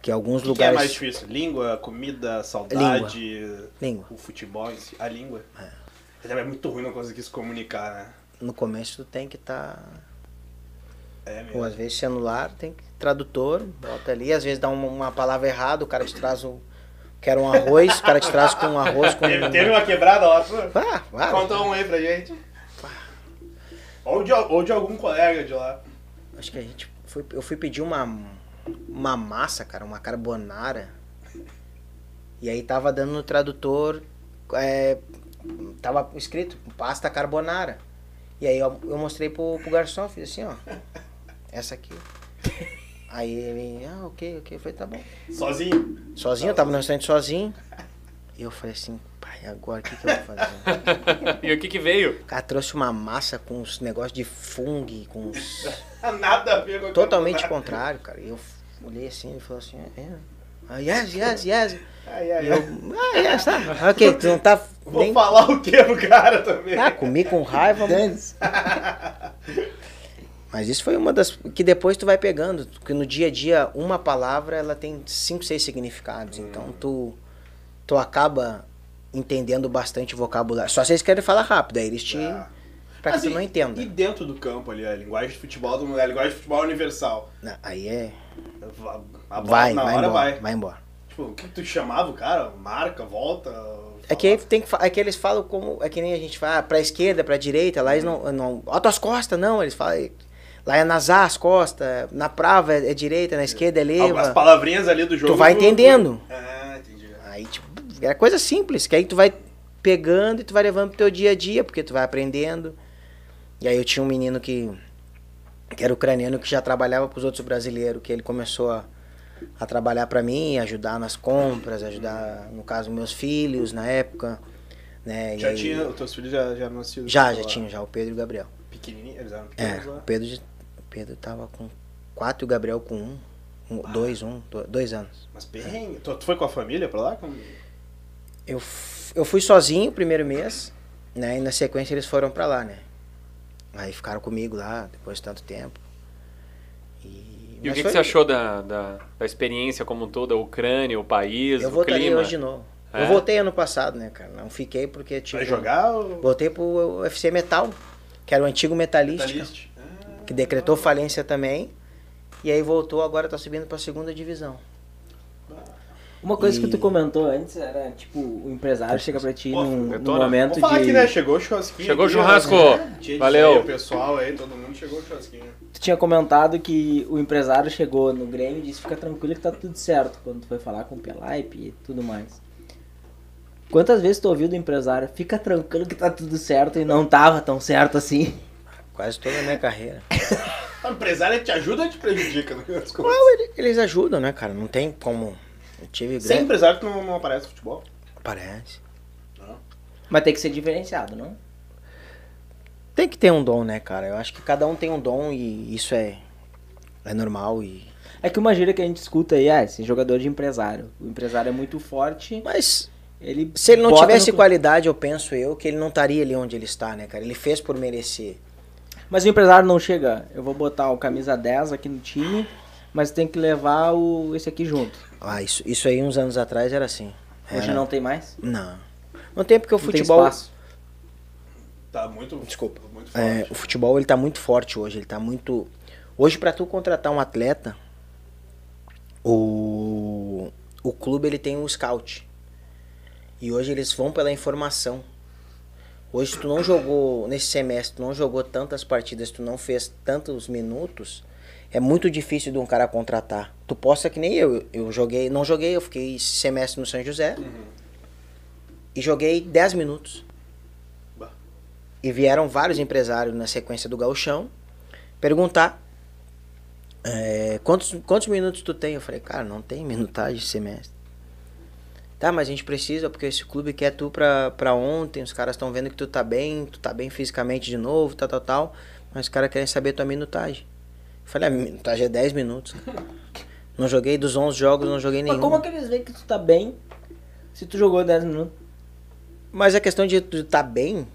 Que alguns que, que é lugares. mais difícil? Língua, comida, saudade, Língua. o futebol em si? A língua? É. É muito ruim não conseguir se comunicar, né? No começo tu tem que estar. É mesmo. Ou às vezes celular, tem que. Tradutor, bota ali, às vezes dá uma, uma palavra errada, o cara te traz o. Quer um arroz, o cara te traz com um arroz com. Teve, teve uma quebrada lá, sua? Ah, vai. Conta um aí pra gente. Ou de, ou de algum colega de lá. Acho que a gente. Foi, eu fui pedir uma. Uma massa, cara, uma carbonara. E aí tava dando no tradutor. É, tava escrito pasta carbonara. E aí eu, eu mostrei pro, pro garçom, fiz assim, ó. Essa aqui. Aí ele, ah, ok, ok. Eu falei, tá bom. Sozinho. Sozinho, eu tava no restaurante sozinho. E eu falei assim, pai, agora o que, que eu vou fazer? e o que que veio? O cara trouxe uma massa com uns negócios de fungo, com uns. Nada a ver com Totalmente contrário, cara. E eu olhei assim e falei assim, é. Ah, yes, yes, yes. Ai, ai, E eu, ah, yes, tá. Ok, tu não tá Vou nem. falar o que pro cara também. Ah, comi com raiva, mas. Mas isso foi uma das. que depois tu vai pegando. Porque no dia a dia, uma palavra ela tem cinco, seis significados. Então tu. Tu acaba entendendo bastante vocabulário. Só eles querem falar rápido, aí eles te. Ah. Pra que tu não entenda. E dentro do campo ali, a linguagem de futebol do a linguagem de futebol universal. Não, Aí é. A- a Vai, vai embora. vai. Vai embora. Tipo, o que tu chamava o cara? Marca, volta? É que, tem que é que eles falam como. É que nem a gente fala, ah, pra esquerda, pra direita, lá eles não. não ó, tuas costas, não. Eles falam. Lá é nas as costas, na prava é, é direita, na esquerda é As leva. palavrinhas ali do jogo. Tu vai entendendo. Ah, entendi. Aí, tipo, é coisa simples, que aí tu vai pegando e tu vai levando pro teu dia a dia, porque tu vai aprendendo. E aí eu tinha um menino que, que era ucraniano, que já trabalhava pros outros brasileiros, que ele começou a, a trabalhar para mim, ajudar nas compras, ajudar, no caso, meus filhos na época. Né? Já aí- tinha, os teus filhos já, já nasciam? Já, já tinha, já, o Pedro e o Gabriel. Pequenininhos, eles eram É, pequenos o lá. O Pedro tava com quatro e o Gabriel com um. um dois, um, do- dois anos. Mas perrengue. Tu, tu foi com a família pra lá? Com- Eu, eu fui sozinho o primeiro mês, né? E na sequência eles foram pra lá, né? Aí ficaram comigo lá, depois de tanto tempo. E, E o que, que foi- você achou da, da, da experiência como um todo, a Ucrânia, o país, Eu o voltaria clima? hoje de novo. É? Eu voltei ano passado, né, cara? Não fiquei porque tive. Vai jogar ou... Voltei pro UFC Metal, que era o antigo Metalística, Metalist? Que decretou falência também. E aí voltou, agora tá subindo pra segunda divisão. Uma coisa que E- tu comentou antes era, tipo, o empresário chega pra ti Pô, num, num momento Vamos falar de... aqui, né? Chegou o churrasquinho. Chegou o churrasco. De Valeu. O pessoal aí, todo mundo chegou o churrasquinho. Tu tinha comentado que o empresário chegou no Grêmio e disse fica tranquilo que tá tudo certo quando tu foi falar com o Pelaipe e tudo mais. Quantas vezes tu ouviu do empresário, fica tranquilo que tá tudo certo e não tava tão certo assim? Quase toda a minha carreira. O empresário te ajuda ou te prejudica? Não, ele- eles ajudam, né, cara? Não tem como. Eu tive Sem grande. empresário tu não, não aparece no futebol. Parece. Mas tem que ser diferenciado, não? Tem que ter um dom, né, cara? Eu acho que cada um tem um dom e isso é, é normal. E... É que uma gíria que a gente escuta aí, ah, esse jogador de empresário. O empresário é muito forte, Mas ele se ele não tivesse no- qualidade, eu penso eu que ele não estaria ali onde ele está, né, cara? Ele fez por merecer. Mas o empresário não chega, eu vou botar o camisa 10 aqui no time, mas tem que levar o esse aqui junto. Ah, isso, isso aí uns anos atrás era assim. Hoje Era- não tem mais? Não. Não tem porque o Não futebol. Tá muito. Desculpa. Muito forte. É, o futebol ele tá muito forte hoje, ele tá muito Hoje pra tu contratar um atleta, o o clube ele tem um scout. E hoje eles vão pela informação. Hoje se tu não jogou nesse semestre, tu não jogou tantas partidas, tu não fez tantos minutos, é muito difícil de um cara contratar. Tu possa que nem eu, eu joguei, não joguei, eu fiquei esse semestre no São José Uhum. e joguei 10 minutos. Bah. E vieram vários empresários na sequência do gauchão perguntar é, quantos, quantos minutos tu tem? Eu falei, cara, não tem minutagem de semestre. Tá, mas a gente precisa, porque esse clube quer tu pra, pra ontem, os caras estão vendo que tu tá bem, tu tá bem fisicamente de novo, tal, tal, tal. Mas os caras querem saber tua minutagem. Eu falei, a minutagem é 10 minutos. Não joguei dos 11 jogos, não joguei nenhum. Mas como é que eles veem que tu tá bem se tu jogou 10 minutos? Mas a questão de tu tá bem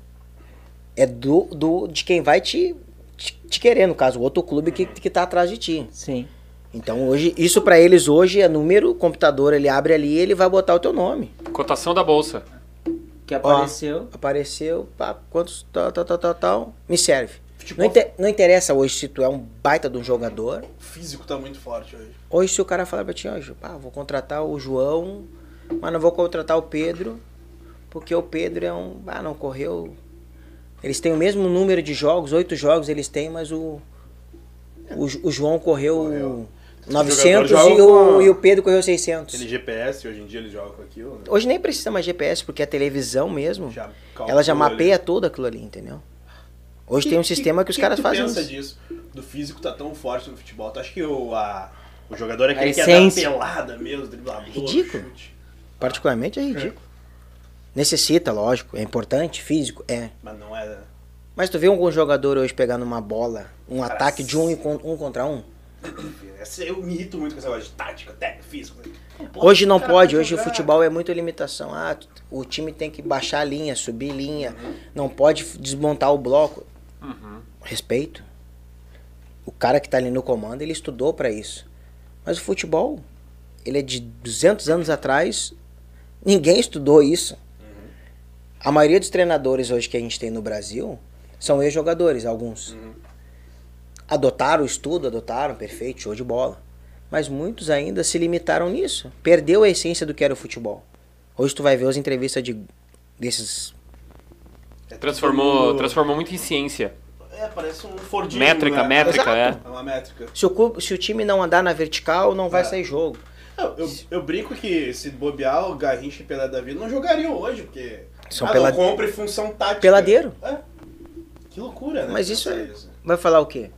é do, do de quem vai te, te, te querer, no caso, o outro clube que, que tá atrás de ti. Sim. Então hoje, isso pra eles hoje é número, computador, ele abre ali e ele vai botar o teu nome. Cotação da bolsa. Que apareceu. Apareceu, pá, quantos, tal, tal, tal, tal, tal, me serve. Não, inte- não interessa hoje se tu é um baita de um jogador, físico tá muito forte hoje. hoje se o cara falar pra ti, ó, Ju, pá, vou contratar o João, mas não vou contratar o Pedro, porque o Pedro é um, ah, não correu, eles têm o mesmo número de jogos, oito jogos eles têm, mas o, o, o João correu, Correu. 900 jogador e joga o, e o Pedro correu 600. Aquele GPS, hoje em dia eles jogam com aquilo, né? Hoje nem precisa mais GPS, porque a televisão mesmo, Já ela já mapeia ali. tudo aquilo ali, entendeu? Hoje tem um sistema que, os caras tu fazem pensa isso. disso? Do físico tá tão forte no futebol. Tu acha que o, a, o jogador é aquele que é pelada mesmo, driblador, Ridículo. chute? Particularmente é ridículo. Necessita, lógico, é importante, físico, é. Mas não é... Mas tu vê algum jogador hoje pegar numa bola, um ataque de um, um contra um? Eu me irrito muito com essa coisa de tática, técnica, físico. Pô, Hoje não cara, pode, hoje o futebol é muito limitação. Ah, o time tem que baixar a linha, subir linha, não pode desmontar o bloco. Respeito. O cara que tá ali no comando, ele estudou pra isso. Mas o futebol, ele é de 200 anos atrás, ninguém estudou isso. A maioria dos treinadores hoje que a gente tem no Brasil são ex-jogadores, alguns. Adotaram o estudo, adotaram, perfeito, show de bola. Mas muitos ainda se limitaram nisso. Perdeu a essência do que era o futebol. Hoje tu vai ver as entrevistas de desses. É Transformou, transformou muito em ciência. É, parece um Fordinho. Métrica, né? métrica, Exato. É uma métrica. Se o, clube- se o time não andar na vertical, não vai É. sair jogo. Eu, eu, eu brinco que se bobear o Garrincha e Pelé da vida não jogariam hoje, porque. São ah, pela- não compre função tática. Peladeiro. É. Que loucura, né? Mas isso é- Vai falar o quê?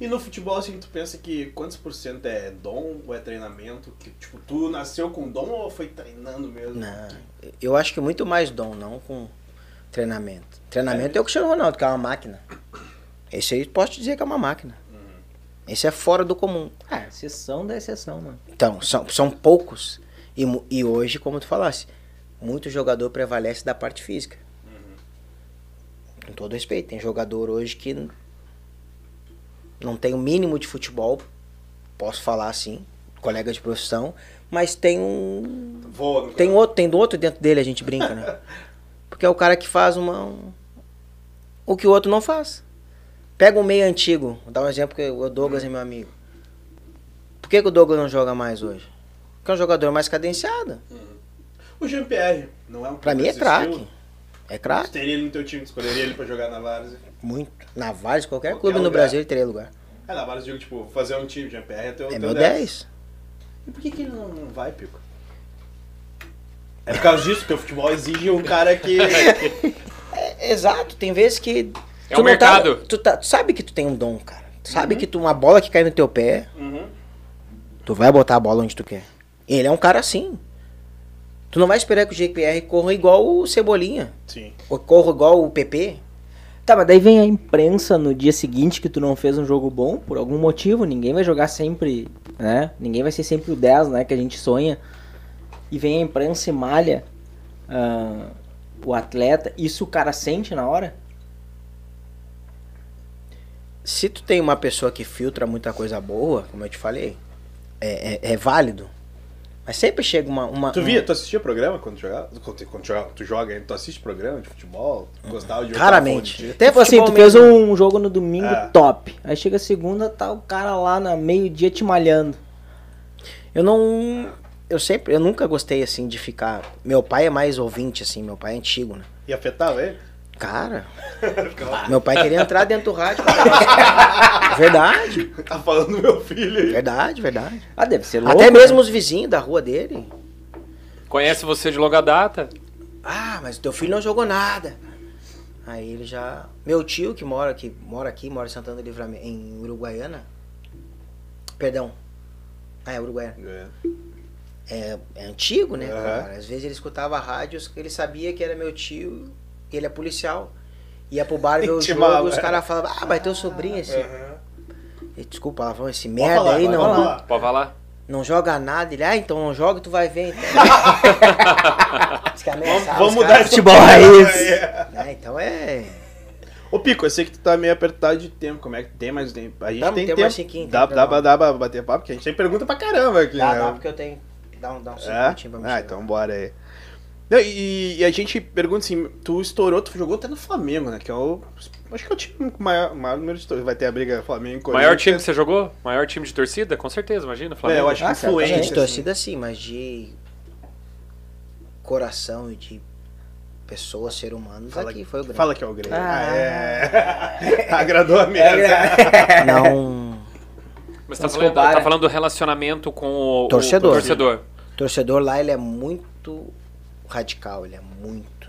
E no futebol, assim, tu pensa que quantos por cento é dom ou é treinamento? Que, tipo, tu nasceu com dom ou foi treinando mesmo? Não, eu acho que muito mais dom, não com treinamento. Treinamento é, o Cristiano Ronaldo, que é uma máquina. Esse aí posso te dizer que é uma máquina. Esse é fora do comum. Ah, exceção da exceção, mano. Então, são, são poucos. E, e hoje, como tu falasse, muito jogador prevalece da parte física. Com todo respeito. Tem jogador hoje que não tem o mínimo de futebol, posso falar assim, colega de profissão, mas tem um. No Tem outro, tem do outro dentro dele, a gente brinca, né? Porque é o cara que faz uma. um- o que o outro não faz. Pega um meio antigo, vou dar um exemplo que o Douglas é meu amigo. Por que, que o Douglas não joga mais hoje? Porque é um jogador mais cadenciado. O Jean-Pierre, não é um Pra mim é craque. É craque. teria ele no teu time, escolheria ele pra jogar na Várzea. Muito. Na Vales, qualquer, Qualquer clube no lugar. Brasil ele teria lugar. É, na Várzea, eu digo, tipo, fazer um time, Jean-Pierre é teu, É teu meu 10. 10. E por que, que ele não, não vai, Pico? É por causa disso, porque o futebol exige um cara que. É, exato, tem vezes que. É tu o tá- mercado. tu, tá- tu sabe que tu tem um dom, cara. Tu sabe que tu, uma bola que cai no teu pé, Uhum. Tu vai botar a bola onde tu quer. Ele é um cara assim. Tu não vai esperar que o GPR corra igual o Cebolinha. Sim. Ou corra igual o PP. Tá, mas daí vem a imprensa no dia seguinte que tu não fez um jogo bom, por algum motivo, ninguém vai jogar sempre, né? Ninguém vai ser sempre o 10, né, que a gente sonha. E vem a imprensa e malha ah, o atleta, isso o cara sente na hora? Se tu tem uma pessoa que filtra muita coisa boa, como eu te falei, é, é- é válido. Mas sempre chega uma. uma Tu uma- via, tu assistia programa quando jogava? Quando, quando jogava, tu joga, ainda, tu assiste programa de futebol? Tu Gostava de Raramente. de ti? Até tipo assim, tu fez mesmo. um jogo no domingo É. top. Aí chega segunda, tá o cara lá na meio-dia te malhando. Eu não. Eu sempre. Eu nunca gostei assim de ficar. Meu pai é mais ouvinte, assim, meu pai é antigo, né? E afetava ele? Cara, meu pai queria entrar dentro do rádio. verdade, Tá falando do meu filho aí. verdade, verdade. Ah, deve ser louco. Até mesmo né? os vizinhos da rua dele. Conhece você de longa data? Ah, mas teu filho não jogou nada. Aí ele já. Meu tio que mora aqui, mora aqui, mora em Santana do Livramento, em Uruguaiana. Perdão. Ah, é Uruguaiana. É, é antigo, né, Aham. cara? Às vezes ele escutava rádios, ele sabia que era meu tio, ele é policial. Ia pro bar ver o Intimava. jogo, os caras falavam, ah, vai ter o sobrinho esse. E, Desculpa, palavrão, esse Pode merda falar, aí pode não, falar. Pode falar? não joga nada. Ele, ah, então não joga, tu vai ver. Então. Vamos os mudar esse Futebol raiz. É, então é. Ô Pico, eu sei que tu tá meio apertado de tempo. Como é que tem mais tempo? A gente Dá tem tempo tempo. aqui, dá, tem dá, pra- dá, pra bater papo, porque a gente tem pergunta pra caramba aqui, Dá, né? dá, porque eu tenho. Dá um, dá um cinco É? pra me Ah, então bora aí. Não, e, e a gente pergunta assim, tu estourou, tu jogou até no Flamengo, né? Que é o. Acho que é o time com maior, maior número de torcida. Vai ter a briga Flamengo e Maior Corinthians. time que você jogou? Maior time de torcida? Com certeza, imagina. É, Flamengo. eu acho que Ah, influente. de assim. torcida sim, mas de coração e de pessoas, ser humanos, Fala, aqui foi o grande. fala que é o Grêmio. Ah. Ah, é. Agradou a mesa. Não. Mas tá falando, tá falando do relacionamento com o o Torcedor. torcedor. torcedor lá, ele é muito radical, ele é muito.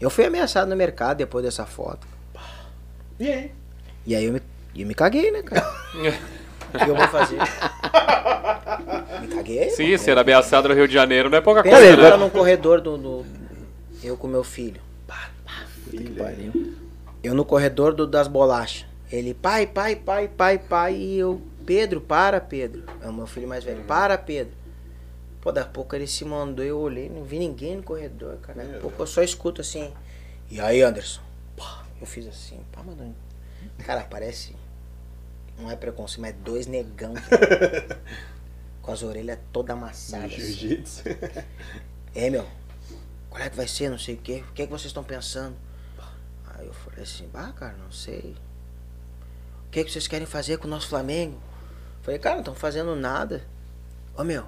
Eu fui ameaçado no mercado depois dessa foto. E aí? E aí eu me, eu me caguei, né, cara? O que eu vou fazer? Me caguei. Sim, mano. ser ameaçado no Rio de Janeiro não é pouca Pensa coisa, agora né? no corredor do, do- Eu com meu filho. Eu no corredor do, das bolachas. Ele, pai, pai, pai, pai, pai. E eu, Pedro, para, Pedro. É o meu filho mais velho. Para, Pedro. Pô, da pouco ele se mandou, eu olhei, não vi ninguém no corredor, cara. Daqui a pouco eu só escuto assim. E aí, Anderson? Pá, eu fiz assim, pá, mano. Cara, parece. Não é preconceito, mas dois negão. cara. com as orelhas toda amassadas. assim. Jiu-jitsu. É, meu, qual é que vai ser, não sei o quê, o que é que vocês estão pensando? Aí eu falei assim, ah, cara, não sei. O que é que vocês querem fazer com o nosso Flamengo? Falei, cara, não estão fazendo nada. Ô, meu,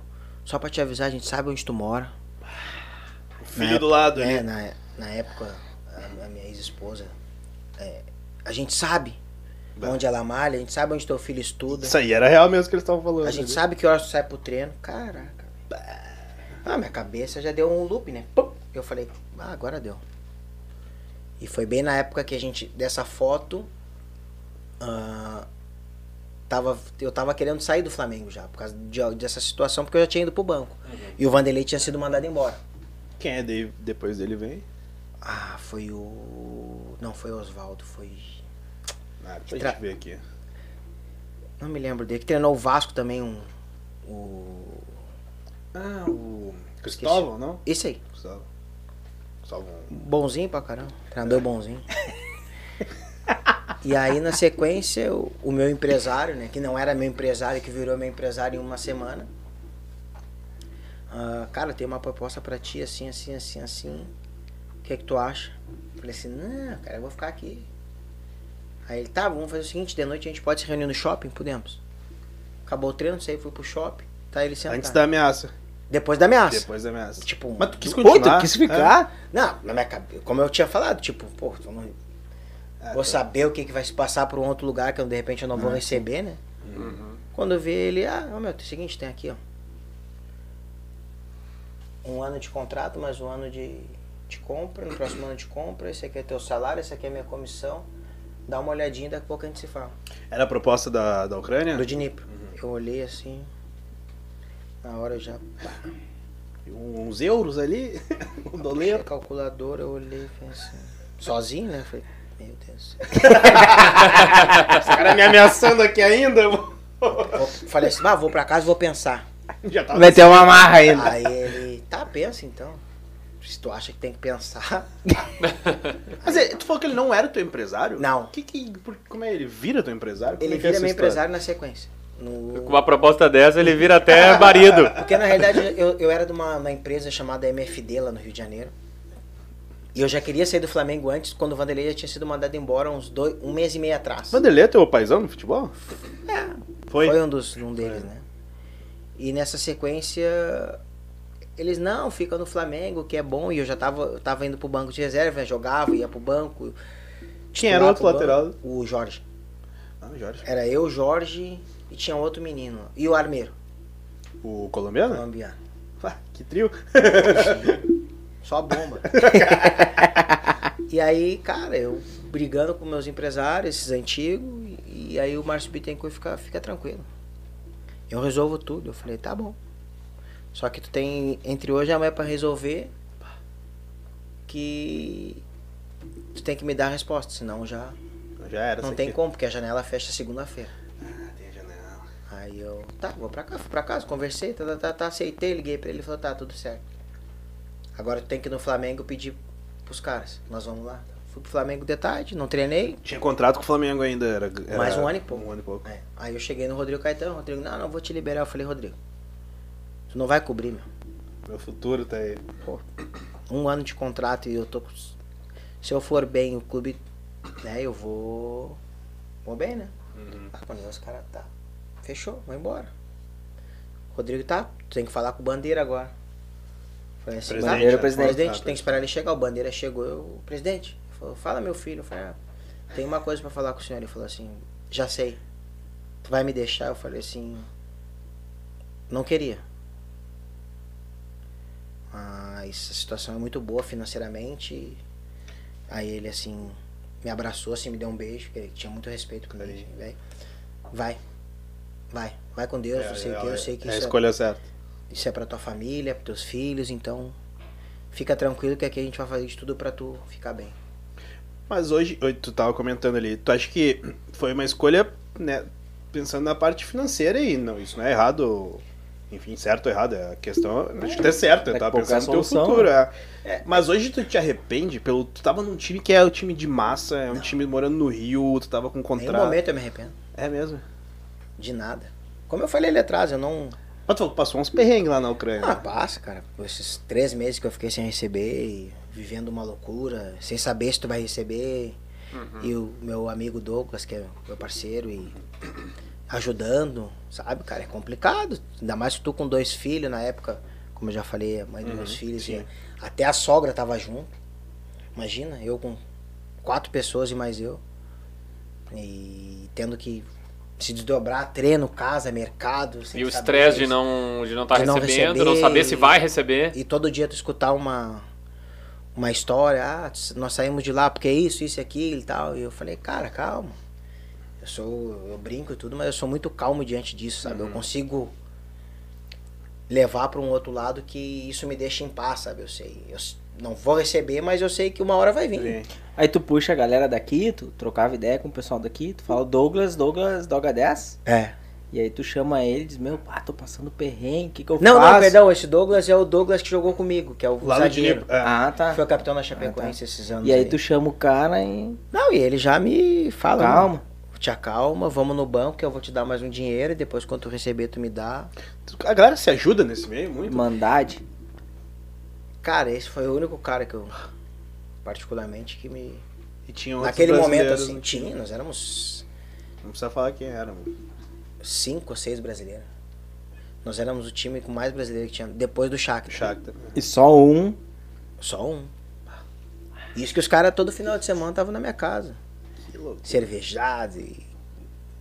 só pra te avisar, a gente sabe onde tu mora. O filho do lado É, ali. na, na época, a, a minha ex-esposa, é, a gente sabe Bah. onde ela malha, a gente sabe onde teu filho estuda. Isso aí era real mesmo que eles estavam falando. A gente ali. sabe que horas tu sai pro treino. Caraca. Ah, minha cabeça já deu um loop, né? Pum. Eu falei, ah, agora deu. E foi bem na época que a gente, dessa foto, ah, tava, eu tava querendo sair do Flamengo já, por causa de- dessa situação, porque eu já tinha ido pro banco. E o Vanderlei tinha sido mandado embora. Quem é dele, depois dele vem? Ah, foi o. Não foi o Oswaldo, foi. Ah, deixa Tra- a gente ver aqui. Não me lembro dele, que treinou o Vasco também, um. O. Ah, o. Cristóvão, não? Esse aí. Cristóvão. Cristóvão. Bonzinho pra caramba. Treinador bonzinho. e aí, na sequência, o, o meu empresário, né? Que não era meu empresário, que virou meu empresário em uma semana. Ah, cara, tem uma proposta pra ti, assim, assim, assim, assim. O que é que tu acha? Falei assim, não, cara, eu vou ficar aqui. Aí ele, tá, vamos fazer o seguinte, de noite a gente pode se reunir no shopping? Podemos. Acabou o treino, saí, fui pro shopping. Tá ele sentado. Antes da ameaça. Depois da ameaça. Depois da ameaça. Tipo, Mas tu quis Pô, continuar? tu quis ficar? Não, na minha cabeça, como eu tinha falado, tipo, pô, eu não É, vou tá. saber o que, que vai se passar para um outro lugar que eu, de repente eu não vou receber, né? Quando eu vi ele, ah, meu, tem o seguinte, tem aqui, ó. Um ano de contrato, mais um ano de, de compra, no próximo ano de compra, esse aqui é teu salário, esse aqui é minha comissão. Dá uma olhadinha, daqui a pouco a gente se fala. Era a proposta da, da Ucrânia? Do Dnipro. Eu olhei assim, na hora eu já. Pá, Uns euros ali? um doleiro. calculadora, eu olhei e falei assim. Sozinho, né? Falei, meu Deus. Esse cara me ameaçando aqui ainda. falei assim, ah, vou pra casa e vou pensar. Já tava Vai ter uma marra ainda. Aí ele, tá, pensa então. Se tu acha que tem que pensar. Mas é, tu falou que ele não era teu empresário? Não. Que, que, por- como é? Ele vira teu empresário? Como Ele é é vira meu história? empresário na sequência. No- Com uma proposta dessa, ele vira até marido. Porque na realidade eu, eu era de uma, uma empresa chamada MFD lá no Rio de Janeiro. E eu já queria sair do Flamengo antes, quando o Vanderlei já tinha sido mandado embora uns dois, um mês e meio atrás. Vanderlei é teu paizão no futebol? É, Foi? Foi um, dos, um deles, né? E nessa sequência, eles, não, fica no Flamengo, que é bom. E eu já tava, eu tava indo pro banco de reserva, jogava, ia pro banco. Quem era o outro lateral? banco. O Jorge. Ah, Jorge. Era eu, Jorge e tinha outro menino. E o Armeiro, O colombiano? colombiano. Ah, que trio. Só bomba. E aí, cara, eu brigando com meus empresários, esses antigos, e, e aí o Márcio Bittencourt fica, fica tranquilo. Eu resolvo tudo. Eu falei, tá bom. Só que tu tem entre hoje e amanhã pra resolver que tu tem que me dar a resposta, senão já Já era. não tem aqui. como, porque a janela fecha segunda-feira. Ah, tem a janela. Aí eu, tá, vou pra cá, fui pra casa, conversei, tá, tá, tá, tá, aceitei, liguei pra ele, ele falou, tá, tudo certo. Agora tu tem que ir no Flamengo pedir pros caras, nós vamos lá. Fui pro Flamengo de tarde, não treinei. Tinha contrato com o Flamengo ainda. Era, era Mais um ano e pouco. Um ano e pouco. É, Aí eu cheguei no Rodrigo Caetano, Rodrigo, não, não vou te liberar. Eu falei, Rodrigo, tu não vai cobrir, meu. Meu futuro tá aí. Pô, um ano de contrato e eu tô. Se eu for bem, o clube, né, eu vou... Vou bem, né? Uhum. Ah, quando os caras, tá, fechou, vai embora. Rodrigo, tá, tu tem que falar com o Bandeira agora. Assim, Presidente, tá, Bandeira, né? presidente. tem que esperar ele chegar. O Bandeira chegou, eu, o presidente, falou, fala meu filho. Eu falei, ah, tem uma coisa pra falar com o senhor. Ele falou assim, já sei. Tu vai me deixar? Eu falei assim, não queria. Mas a situação é muito boa financeiramente. Aí ele assim, me abraçou, assim, me deu um beijo, porque ele tinha muito respeito por mim. velho. Vai, vai, vai com Deus, não sei o que, eu sei que é a é, escolha certa. Isso é pra tua família, pros teus filhos, então fica tranquilo que aqui a gente vai fazer de tudo pra tu ficar bem. Mas hoje, hoje tu tava comentando ali, tu acha que foi uma escolha, né, pensando na parte financeira e não, isso não é errado, enfim, certo ou errado, a questão é ter certo, É eu que tava pensando no teu futuro. né? É. Mas hoje tu te arrepende pelo, tu tava num time que é o time de massa, é um time morando no Rio, tu tava com contrato. momento eu me arrependo É mesmo. de nada. Como eu falei ali atrás, eu não. Mas tu passou uns perrengues lá na Ucrânia. Ah, passa, cara. Esses três meses que eu fiquei sem receber, vivendo uma loucura, sem saber se tu vai receber. E o meu amigo Douglas, que é meu parceiro, e ajudando, sabe, cara, é complicado. Ainda mais que tu com dois filhos na época, como eu já falei, a mãe dos meus filhos, e até a sogra tava junto. Imagina, eu com quatro pessoas e mais eu. E tendo que se desdobrar, treino, casa, mercado. E o estresse de isso. não de não estar De não recebendo, não receber saber se vai receber. E todo dia tu escutar uma, uma história, ah, nós saímos de lá porque isso, isso e aquilo e tal. E eu falei, cara, calma. Eu sou, eu brinco e tudo, mas eu sou muito calmo diante disso, sabe? Eu consigo levar para um outro lado que isso me deixa em paz, sabe? Eu sei, eu não vou receber, mas eu sei que uma hora vai vir. Sim. Aí tu puxa a galera daqui, tu trocava ideia com o pessoal daqui, tu fala Douglas, Douglas, Doga 10. É. E aí tu chama ele e diz, meu, pá, tô passando perrengue, o que que eu Não, faço? não, perdão, esse Douglas é o Douglas que jogou comigo, que é o Lá zagueiro. É. Ah, tá. Foi o capitão da Chapecoense esses anos E aí tu chama o cara e... Não, e ele já me fala. né? Calma. te acalma, vamos no banco que eu vou te dar mais um dinheiro e depois quando tu receber tu me dá. A galera se ajuda nesse meio muito. Irmandade. Cara, esse foi o único cara que eu particularmente que me E tinha outros naquele momento assim, no tinha, time. nós éramos Não precisa falar quem era, mano. cinco ou seis brasileiros. Nós éramos o time com mais brasileiros que tinha depois do Shakhtar. Shakhtar. E só um. Só um. Isso que os caras todo final de semana estavam na minha casa, Que louco. cervejados e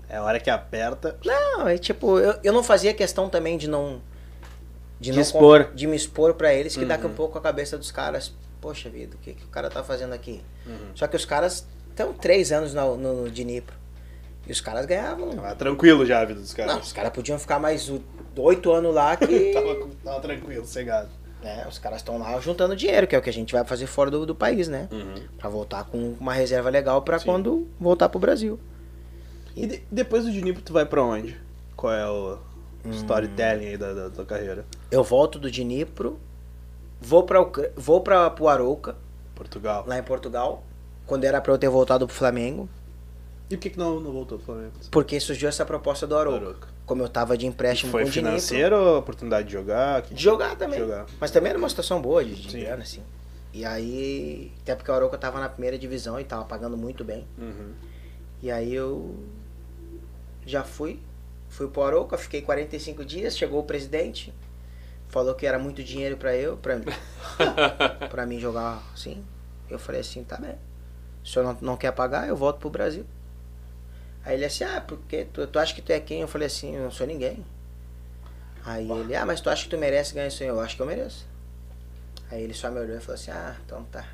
É a hora que aperta. Não, é tipo, eu, eu não fazia questão também de não. De, De não expor. de me expor pra eles, que daqui a Uhum. pouco a cabeça dos caras, poxa vida, o que, que o cara tá fazendo aqui? Uhum. Só que os caras estão três anos no, no, no Dnipro. E os caras ganhavam. Tava tranquilo já a vida dos Não, caras. os caras podiam ficar mais oito anos lá que. tava, tava tranquilo, cegado. né, os caras estão lá juntando dinheiro, que é o que a gente vai fazer fora do, do país, né? Pra voltar com uma reserva legal pra Sim. quando voltar pro Brasil. E de- depois do Dinipo, tu vai pra onde? Qual é o Hum. storytelling aí da, da tua carreira? Eu volto do Dnipro, vou pra, vou pra pro Arouca, Portugal. lá em Portugal, quando era pra eu ter voltado pro Flamengo, E por que, que não, não voltou pro Flamengo? porque surgiu essa proposta do Arouca. Arouca. Como eu tava de empréstimo Foi com o Dnipro. financeiro ou oportunidade de jogar? Que- De jogar também. Jogar. Mas também era uma situação boa de, de grana, assim. E aí, até porque o Arouca tava na primeira divisão e tava pagando muito bem. Uhum. E aí eu já fui, fui pro Arouca, fiquei 45 dias, chegou o presidente, falou que era muito dinheiro pra eu, pra, pra mim jogar assim. Eu falei assim, tá bem. Se o senhor não, não quer pagar, eu volto pro Brasil. Aí ele assim, ah, porque tu, tu acha que tu é quem? Eu falei assim, eu não sou ninguém. Aí ele, ah, mas tu acha que tu merece ganhar isso aí? Eu acho que eu mereço. Aí ele só me olhou e falou assim, ah, então tá.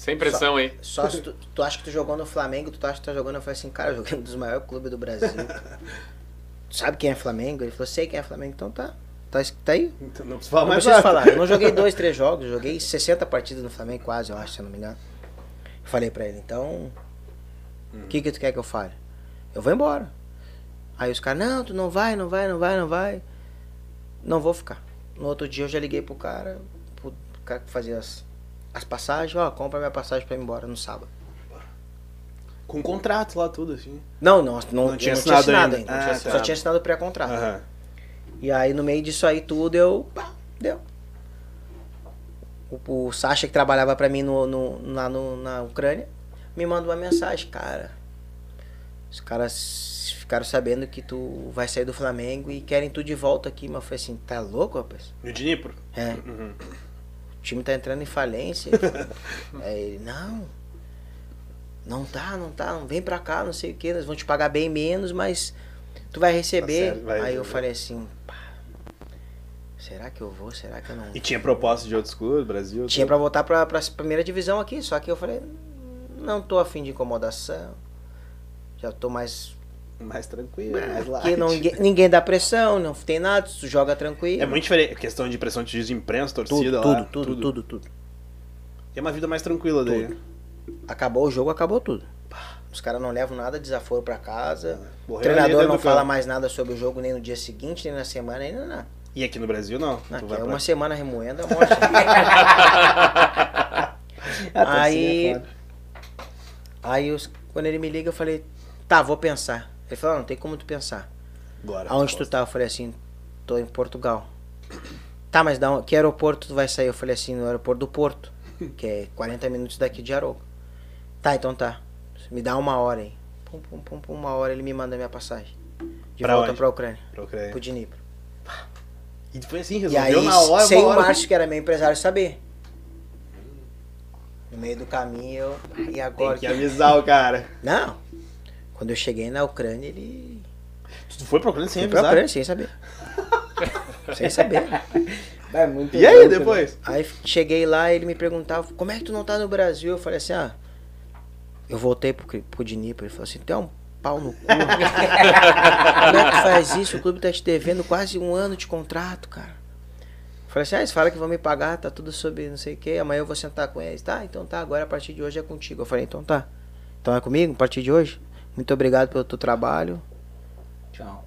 Sem pressão, hein? Só se tu, tu acha que tu jogou no Flamengo, tu acha que tá jogando, eu falei assim, cara, eu joguei um dos maiores clubes do Brasil. tu sabe quem é Flamengo? Ele falou, sei quem é Flamengo, então tá. Tá, tá aí. Então não precisa falar Não mais preciso falar. Eu não joguei dois, três jogos, eu joguei 60 partidas no Flamengo, quase, eu acho, se eu não me engano. Falei pra ele, então. O que, que tu quer que eu fale? Eu vou embora. Aí os caras, não, tu não vai, não vai, não vai, não vai. Não vou ficar. No outro dia eu já liguei pro cara, pro cara que fazia as, as passagens, ó, compra minha passagem pra ir embora no sábado. Com contrato lá, tudo assim. Não, não, não, Não tinha não tinha assinado assinado ainda. ainda. Ah, Só tá. tinha assinado o pré-contrato. Aham. E aí no meio disso aí tudo eu. pá, deu. O, o Sasha que trabalhava pra mim no, no- lá no- na Ucrânia me manda uma mensagem, cara. Os caras ficaram sabendo que tu vai sair do Flamengo e querem tu de volta aqui. Mas eu falei assim, tá louco, rapaz? No Dnipro. É. Uhum. O time tá entrando em falência. Aí ele, não. Não tá, não tá, não vem pra cá, não sei o que, nós vamos te pagar bem menos, mas tu vai receber. Tá certo, vai Aí eu falei assim, pá, será que eu vou? Será que eu não? E tinha proposta de outros clubes, Brasil. Tinha tudo. pra voltar pra, pra primeira divisão aqui, só que eu falei, não tô afim de incomodação. Já tô mais. Mais tranquilo, mais Porque light. não, ninguém, ninguém dá pressão, não tem nada, tu joga tranquilo. É muito diferente. Questão de pressão de imprensa, torcida tudo, lá. tudo, tudo, tudo, tudo. É uma vida mais tranquila daí. Tudo. Acabou o jogo, acabou tudo. Os caras não levam nada de desaforo pra casa. Morreu O ali treinador não fala campo. mais nada sobre o jogo nem no dia seguinte, nem na semana, nem nada. E aqui no Brasil, não. Tu Aqui vai é pra- uma semana remoendo a morte. A Aí- torcida é foda. Aí os- quando ele me liga, eu falei, tá, vou pensar. Ele falou, não, não tem como tu pensar. Agora. Aonde tu tá? Eu falei assim, tô em Portugal. Tá, mas da onde- que aeroporto tu vai sair? Eu falei assim, no aeroporto do Porto, que é 40 minutos daqui de Aroca. Tá, então tá. Me dá uma hora aí. Pum, pum, pum, pum, uma hora ele me manda minha passagem. De Pra volta onde? pra Ucrânia, Pra Ucrânia. pro Dnipro. E foi assim, E resolveu aí, na hora, sem o hora. Márcio, que era meu empresário, saber. No meio do caminho, eu... E agora? Tem que avisar o cara. Não. Quando eu cheguei na Ucrânia, ele... Tu foi pra Ucrânia sem Fui pra avisar. Ucrânia sem saber. sem saber. É muito E aí, louco, né? depois? Aí cheguei lá ele me perguntava, como é que tu não tá no Brasil? Eu falei assim, ah, eu voltei pro, pro Dnipro. Ele falou assim, tu é um pau no cu. como é que tu faz isso? O clube tá te devendo quase um ano de contrato, cara. Eu falei assim, ah, eles falam que vão me pagar, tá tudo sob não sei o que, amanhã eu vou sentar com eles. Tá, então tá, agora a partir de hoje é contigo. Eu falei, então tá. Então é comigo, a partir de hoje? Muito obrigado pelo teu trabalho. Tchau.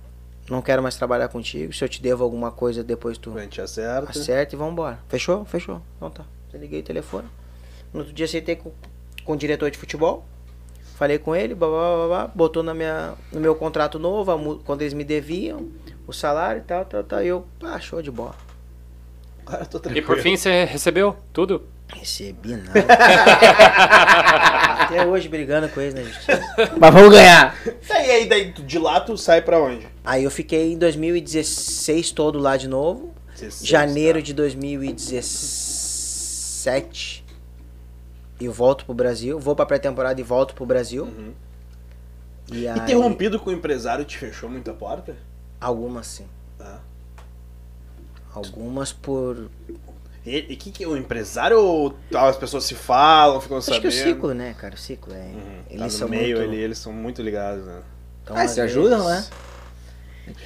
Não quero mais trabalhar contigo. Se eu te devo alguma coisa, depois tu A gente acerta. Acerta e vambora. Fechou? Fechou. Então tá. Desliguei o telefone. No outro dia aceitei com, com o diretor de futebol. Falei com ele, blá, blá, blá, blá, botou na minha, no meu contrato novo, a quando eles me deviam, o salário e tal, tal, tal. E eu, pá, show de bola. Agora eu tô E tranquilo. por fim você recebeu tudo? Recebi nada. Até hoje brigando com eles na justiça. Mas vamos ganhar. E aí, daí, de lá tu sai pra onde? Aí eu fiquei em 2016 todo lá de novo. 16, Janeiro tá. de 2017 eu volto pro Brasil, vou pra pré-temporada e volto pro Brasil. Uhum. E aí, Interrompido com o empresário te fechou muita porta? algumas sim. Tá. Algumas por. E o que, que é o empresário ou as pessoas se falam, ficam Acho sabendo? que o ciclo, né, cara? O ciclo é. Uhum. Eles tá no são meio muito. ali, eles são muito ligados, né? então, Ah, se ajudam, vezes, né?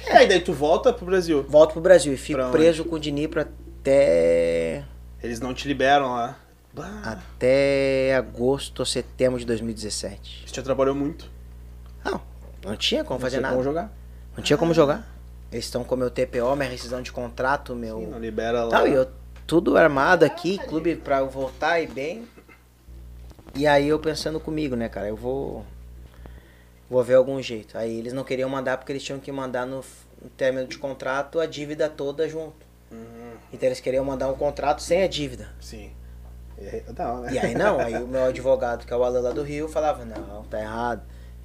É, e daí tu volta pro Brasil. Volto pro Brasil e fico Pra onde? preso com o Dnipro até. Eles não te liberam lá. Ah. Bah, até agosto ou setembro de 2017. Isso te atrapalhou muito. Não, não tinha como fazer Não sei nada. Como jogar. Não tinha como jogar. Eles estão com o meu TPO, minha rescisão de contrato, meu. Não libera lá. Não, e eu tudo armado aqui, clube pra eu voltar e bem. E aí eu pensando comigo, né, cara, eu vou vou ver algum jeito. Aí eles não queriam mandar porque eles tinham que mandar no, no término de contrato a dívida toda junto. Uhum, Então eles queriam mandar um contrato sem a dívida. sim. E aí, não, né? E aí não, aí o meu advogado, que é o Alan lá do Rio, falava, não, tá errado.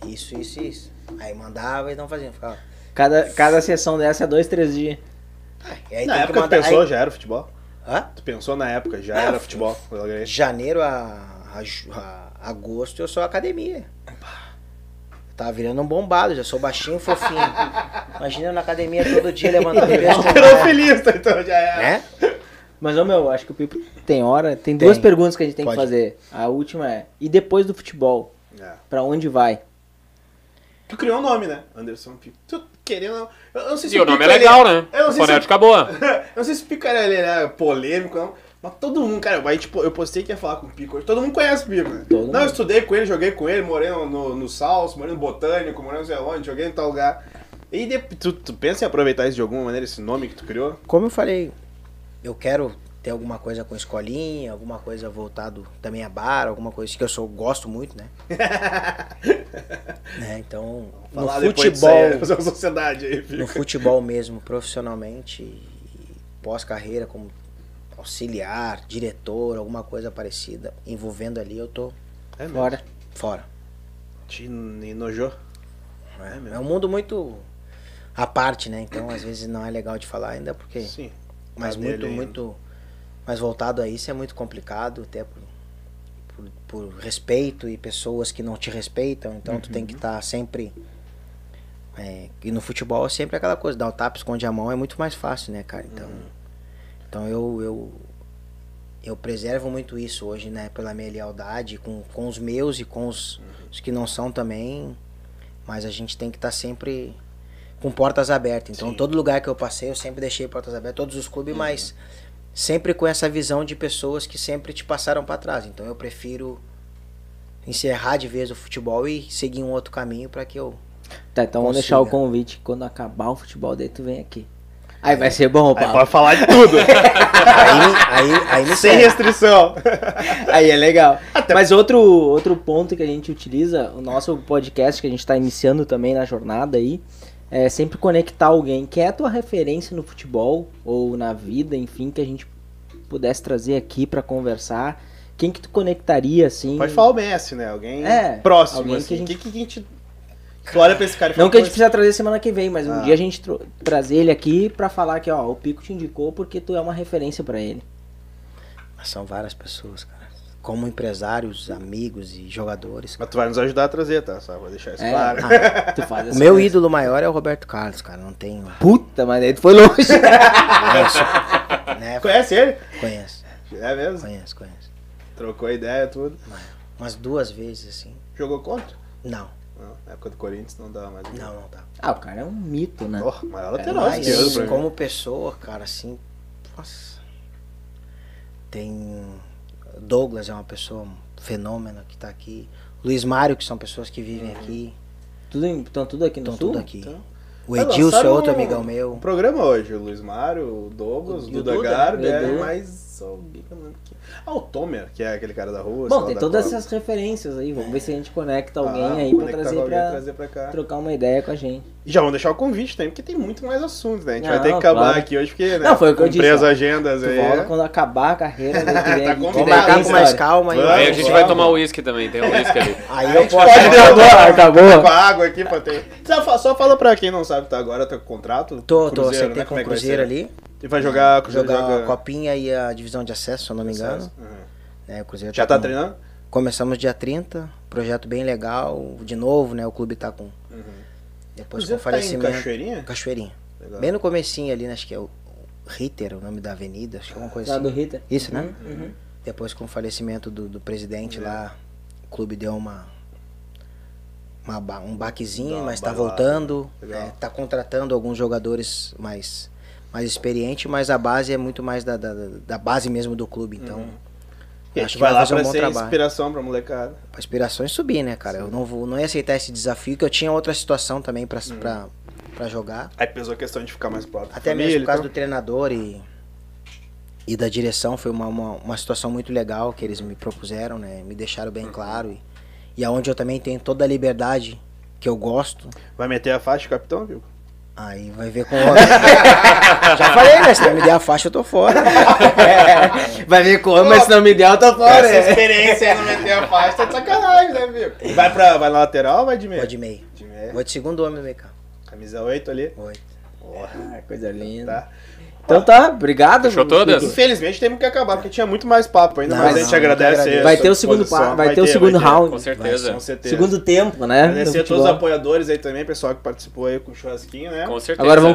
Isso, isso, isso. Aí mandava e não faziam. Ficava. Cada, cada sessão dessa é dois, três dias. Ah, e aí na tem que época tu mandar- pensou, aí- já era futebol? Hã? Tu pensou na época, já Ah, era futebol? Janeiro a, a a agosto eu sou academia. Eu tava virando um bombado, já sou baixinho, fofinho. Imagina eu na academia todo dia levantando peso Alterofilista, então já era. né? Mas, ô meu, acho que o Pipo tem hora. Tem duas Tem. perguntas que a gente tem Pode. que fazer. A última é: e depois do futebol? É. Pra onde vai? Tu criou um nome, né? Anderson Pico. Tu querendo. Eu eu não sei se E o nome é legal, né? Eu não sei se boa. Eu não sei se o Pico era polêmico, não. Mas todo mundo, cara, aí, tipo, eu postei que ia falar com o Pico. hoje. Todo mundo conhece o Pico, né? Todo não, eu estudei com ele, joguei com ele, morei no, no, no Salso, morei no Botânico, morei não sei onde, joguei em tal lugar. E de- tu, tu pensa em aproveitar isso de alguma maneira, esse nome que tu criou? Como eu falei, eu quero ter alguma coisa com escolinha, alguma coisa voltado também a bar, alguma coisa que eu sou, gosto muito, né? Né, Então, no aí, futebol, fazer uma sociedade aí, no Pico. futebol mesmo, profissionalmente, pós-carreira como auxiliar, diretor, alguma coisa parecida, envolvendo ali, eu tô É mesmo. Fora. fora. Te enojou? É mesmo. É um mundo muito à parte, né? Então, às vezes não é legal de falar ainda porque Sim. Mas muito, muito. Mas voltado a isso é muito complicado, até por, por, por respeito e pessoas que não te respeitam. Então tu Uhum. tem que estar sempre. é, e no futebol é sempre aquela coisa, dar o tapa, esconde a mão é muito mais fácil, né, cara? Então, Uhum. então eu, eu, eu preservo muito isso hoje, né? Pela minha lealdade com, com os meus e com os, Uhum. os que não são também. Mas a gente tem que estar sempre com portas abertas. Então, Sim. todo lugar que eu passei, eu sempre deixei portas abertas, todos os Uhum. clubes, mas sempre com essa visão de pessoas que sempre te passaram para trás. Então, eu prefiro encerrar de vez o futebol e seguir um outro caminho para que eu. Tá, então vamos Consiga. deixar o convite. Quando acabar o futebol, daí tu vem aqui. Aí vai ser bom, Aí Paulo. pode falar de tudo. Aí, aí, aí me Sem serve. restrição. Aí é legal. Mas outro, outro ponto que a gente utiliza, o nosso podcast que a gente está iniciando também na jornada aí, é sempre conectar alguém que é a tua referência no futebol ou na vida, enfim, que a gente pudesse trazer aqui para conversar. Quem que tu conectaria assim? Pode falar o Messi, né? Alguém É, próximo, alguém assim. que a gente- Que, que a gente... Tu olha pra esse cara e fala, Não que a gente "Pô, precisa trazer semana que vem, mas um Ah. dia a gente tro- trazer ele aqui pra falar que, ó, o Pico te indicou porque tu é uma referência pra ele. Mas São várias pessoas, cara. Como empresários, amigos e jogadores. Mas tu vai nos ajudar a trazer, tá? Só vou deixar isso É. claro. Tu faz O meu coisa. ídolo maior é o Roberto Carlos, cara. Não tenho. Puta, mas aí tu foi longe. Né? Conhece ele? Conheço, É mesmo? conheço, conheço. Trocou ideia, tudo. Umas duas vezes, assim. Jogou contra? Não, Não, na época do Corinthians não dá mais. não, não tá. ah, o cara é um mito, né? Oh, maior lateral Mas esquerdo pra mim. como pessoa, cara, assim. Nossa. Tem. Douglas é uma pessoa um fenômeno que tá aqui. Luiz Mário, que são pessoas que vivem aqui. Tudo em- Estão tudo aqui no Estão sul? tudo aqui. Então. O Edilson é outro um- amigão Um meu. programa hoje, o Luiz Mário, o Douglas, o o Duda Duda, Garbi, é Duda. Mais alguém que eu não lembro quem. Ah, o Tomer, que é aquele cara da rua. Bom, tem da todas essas referências aí. Vamos ver se a gente conecta alguém Ah, aí pra trazer, alguém, pra trazer pra cá. trocar uma ideia com a gente. E já vamos deixar o convite também, porque tem muito mais assuntos, né? A gente vai Não, ter que acabar claro. aqui hoje, porque, né? Não, foi o que eu disse, as agendas Tu aí. volta quando acabar a carreira, Tá. Vamos marcar com mais história. calma aí. Aí a gente vai tomar uísque também, tem um uísque ali. Aí eu posso. pode Acabou, derrubar acabou. com a água aqui pra ter. Só, fa- só fala pra quem não sabe, tá agora, tá com contrato? Tô, tô, acertei né? com é o vai Cruzeiro ali. E vai jogar, Cruzeiro Jogar joga... a Copinha e a divisão de acesso, se eu não me engano. Uhum. né, o Cruzeiro Já tá com- treinando? Começamos dia 30, projeto bem legal. De novo, né? O clube tá com. Depois com tá em falecimento. Cachoeirinha? Cachoeirinha. Legal. Bem no comecinho ali, né, acho que é o o Ritter, o nome da avenida, acho que é uma coisa Lá assim. do Rita. Isso, né? Uhum. Depois com o falecimento do, do presidente É. lá, o clube deu uma, uma um baquezinho, uma mas tá balada. voltando, Legal. é, tá contratando alguns jogadores mais, mais experientes, mas a base é muito mais da, da, da base mesmo do clube, então Uhum. E acho que vai vai lá fazer um pra bom ser trabalho. inspiração pra molecada. a aspiração é subir, né, cara? Eu não vou, não ia aceitar esse desafio, que eu tinha outra situação também pra, Uhum. pra, pra jogar. Aí pesou a questão de ficar mais próximo. da Até família, mesmo por causa então. do treinador e, e da direção, foi uma, uma, uma situação muito legal que eles me propuseram, né? Me deixaram bem claro. E, e aonde eu também tenho toda a liberdade que eu gosto, Vai meter a faixa capitão, viu? Aí vai ver com o homem. Já falei, né? Se não me der a faixa, eu tô fora. É, vai ver como, mas se não me der, eu tô fora. Essa experiência aí não meter a faixa tá de sacanagem, né, viu? Vai, pra, vai na lateral ou vai de meio? Vou de meio. De meio. Vou de segundo homem no meio campo. Camisa 8 ali. Oito. Ah, coisa linda. Tá. Então tá, obrigado. Fechou todas? Infelizmente temos que acabar, porque tinha muito mais papo ainda, Não, mas a gente agradece. Vai ter o segundo disposição. pa- vai ter o segundo vai round. Com certeza. com certeza. Segundo tempo, né? Agradecer a todos os apoiadores aí também, pessoal que participou aí com o churrasquinho, né? Com certeza. Agora vamos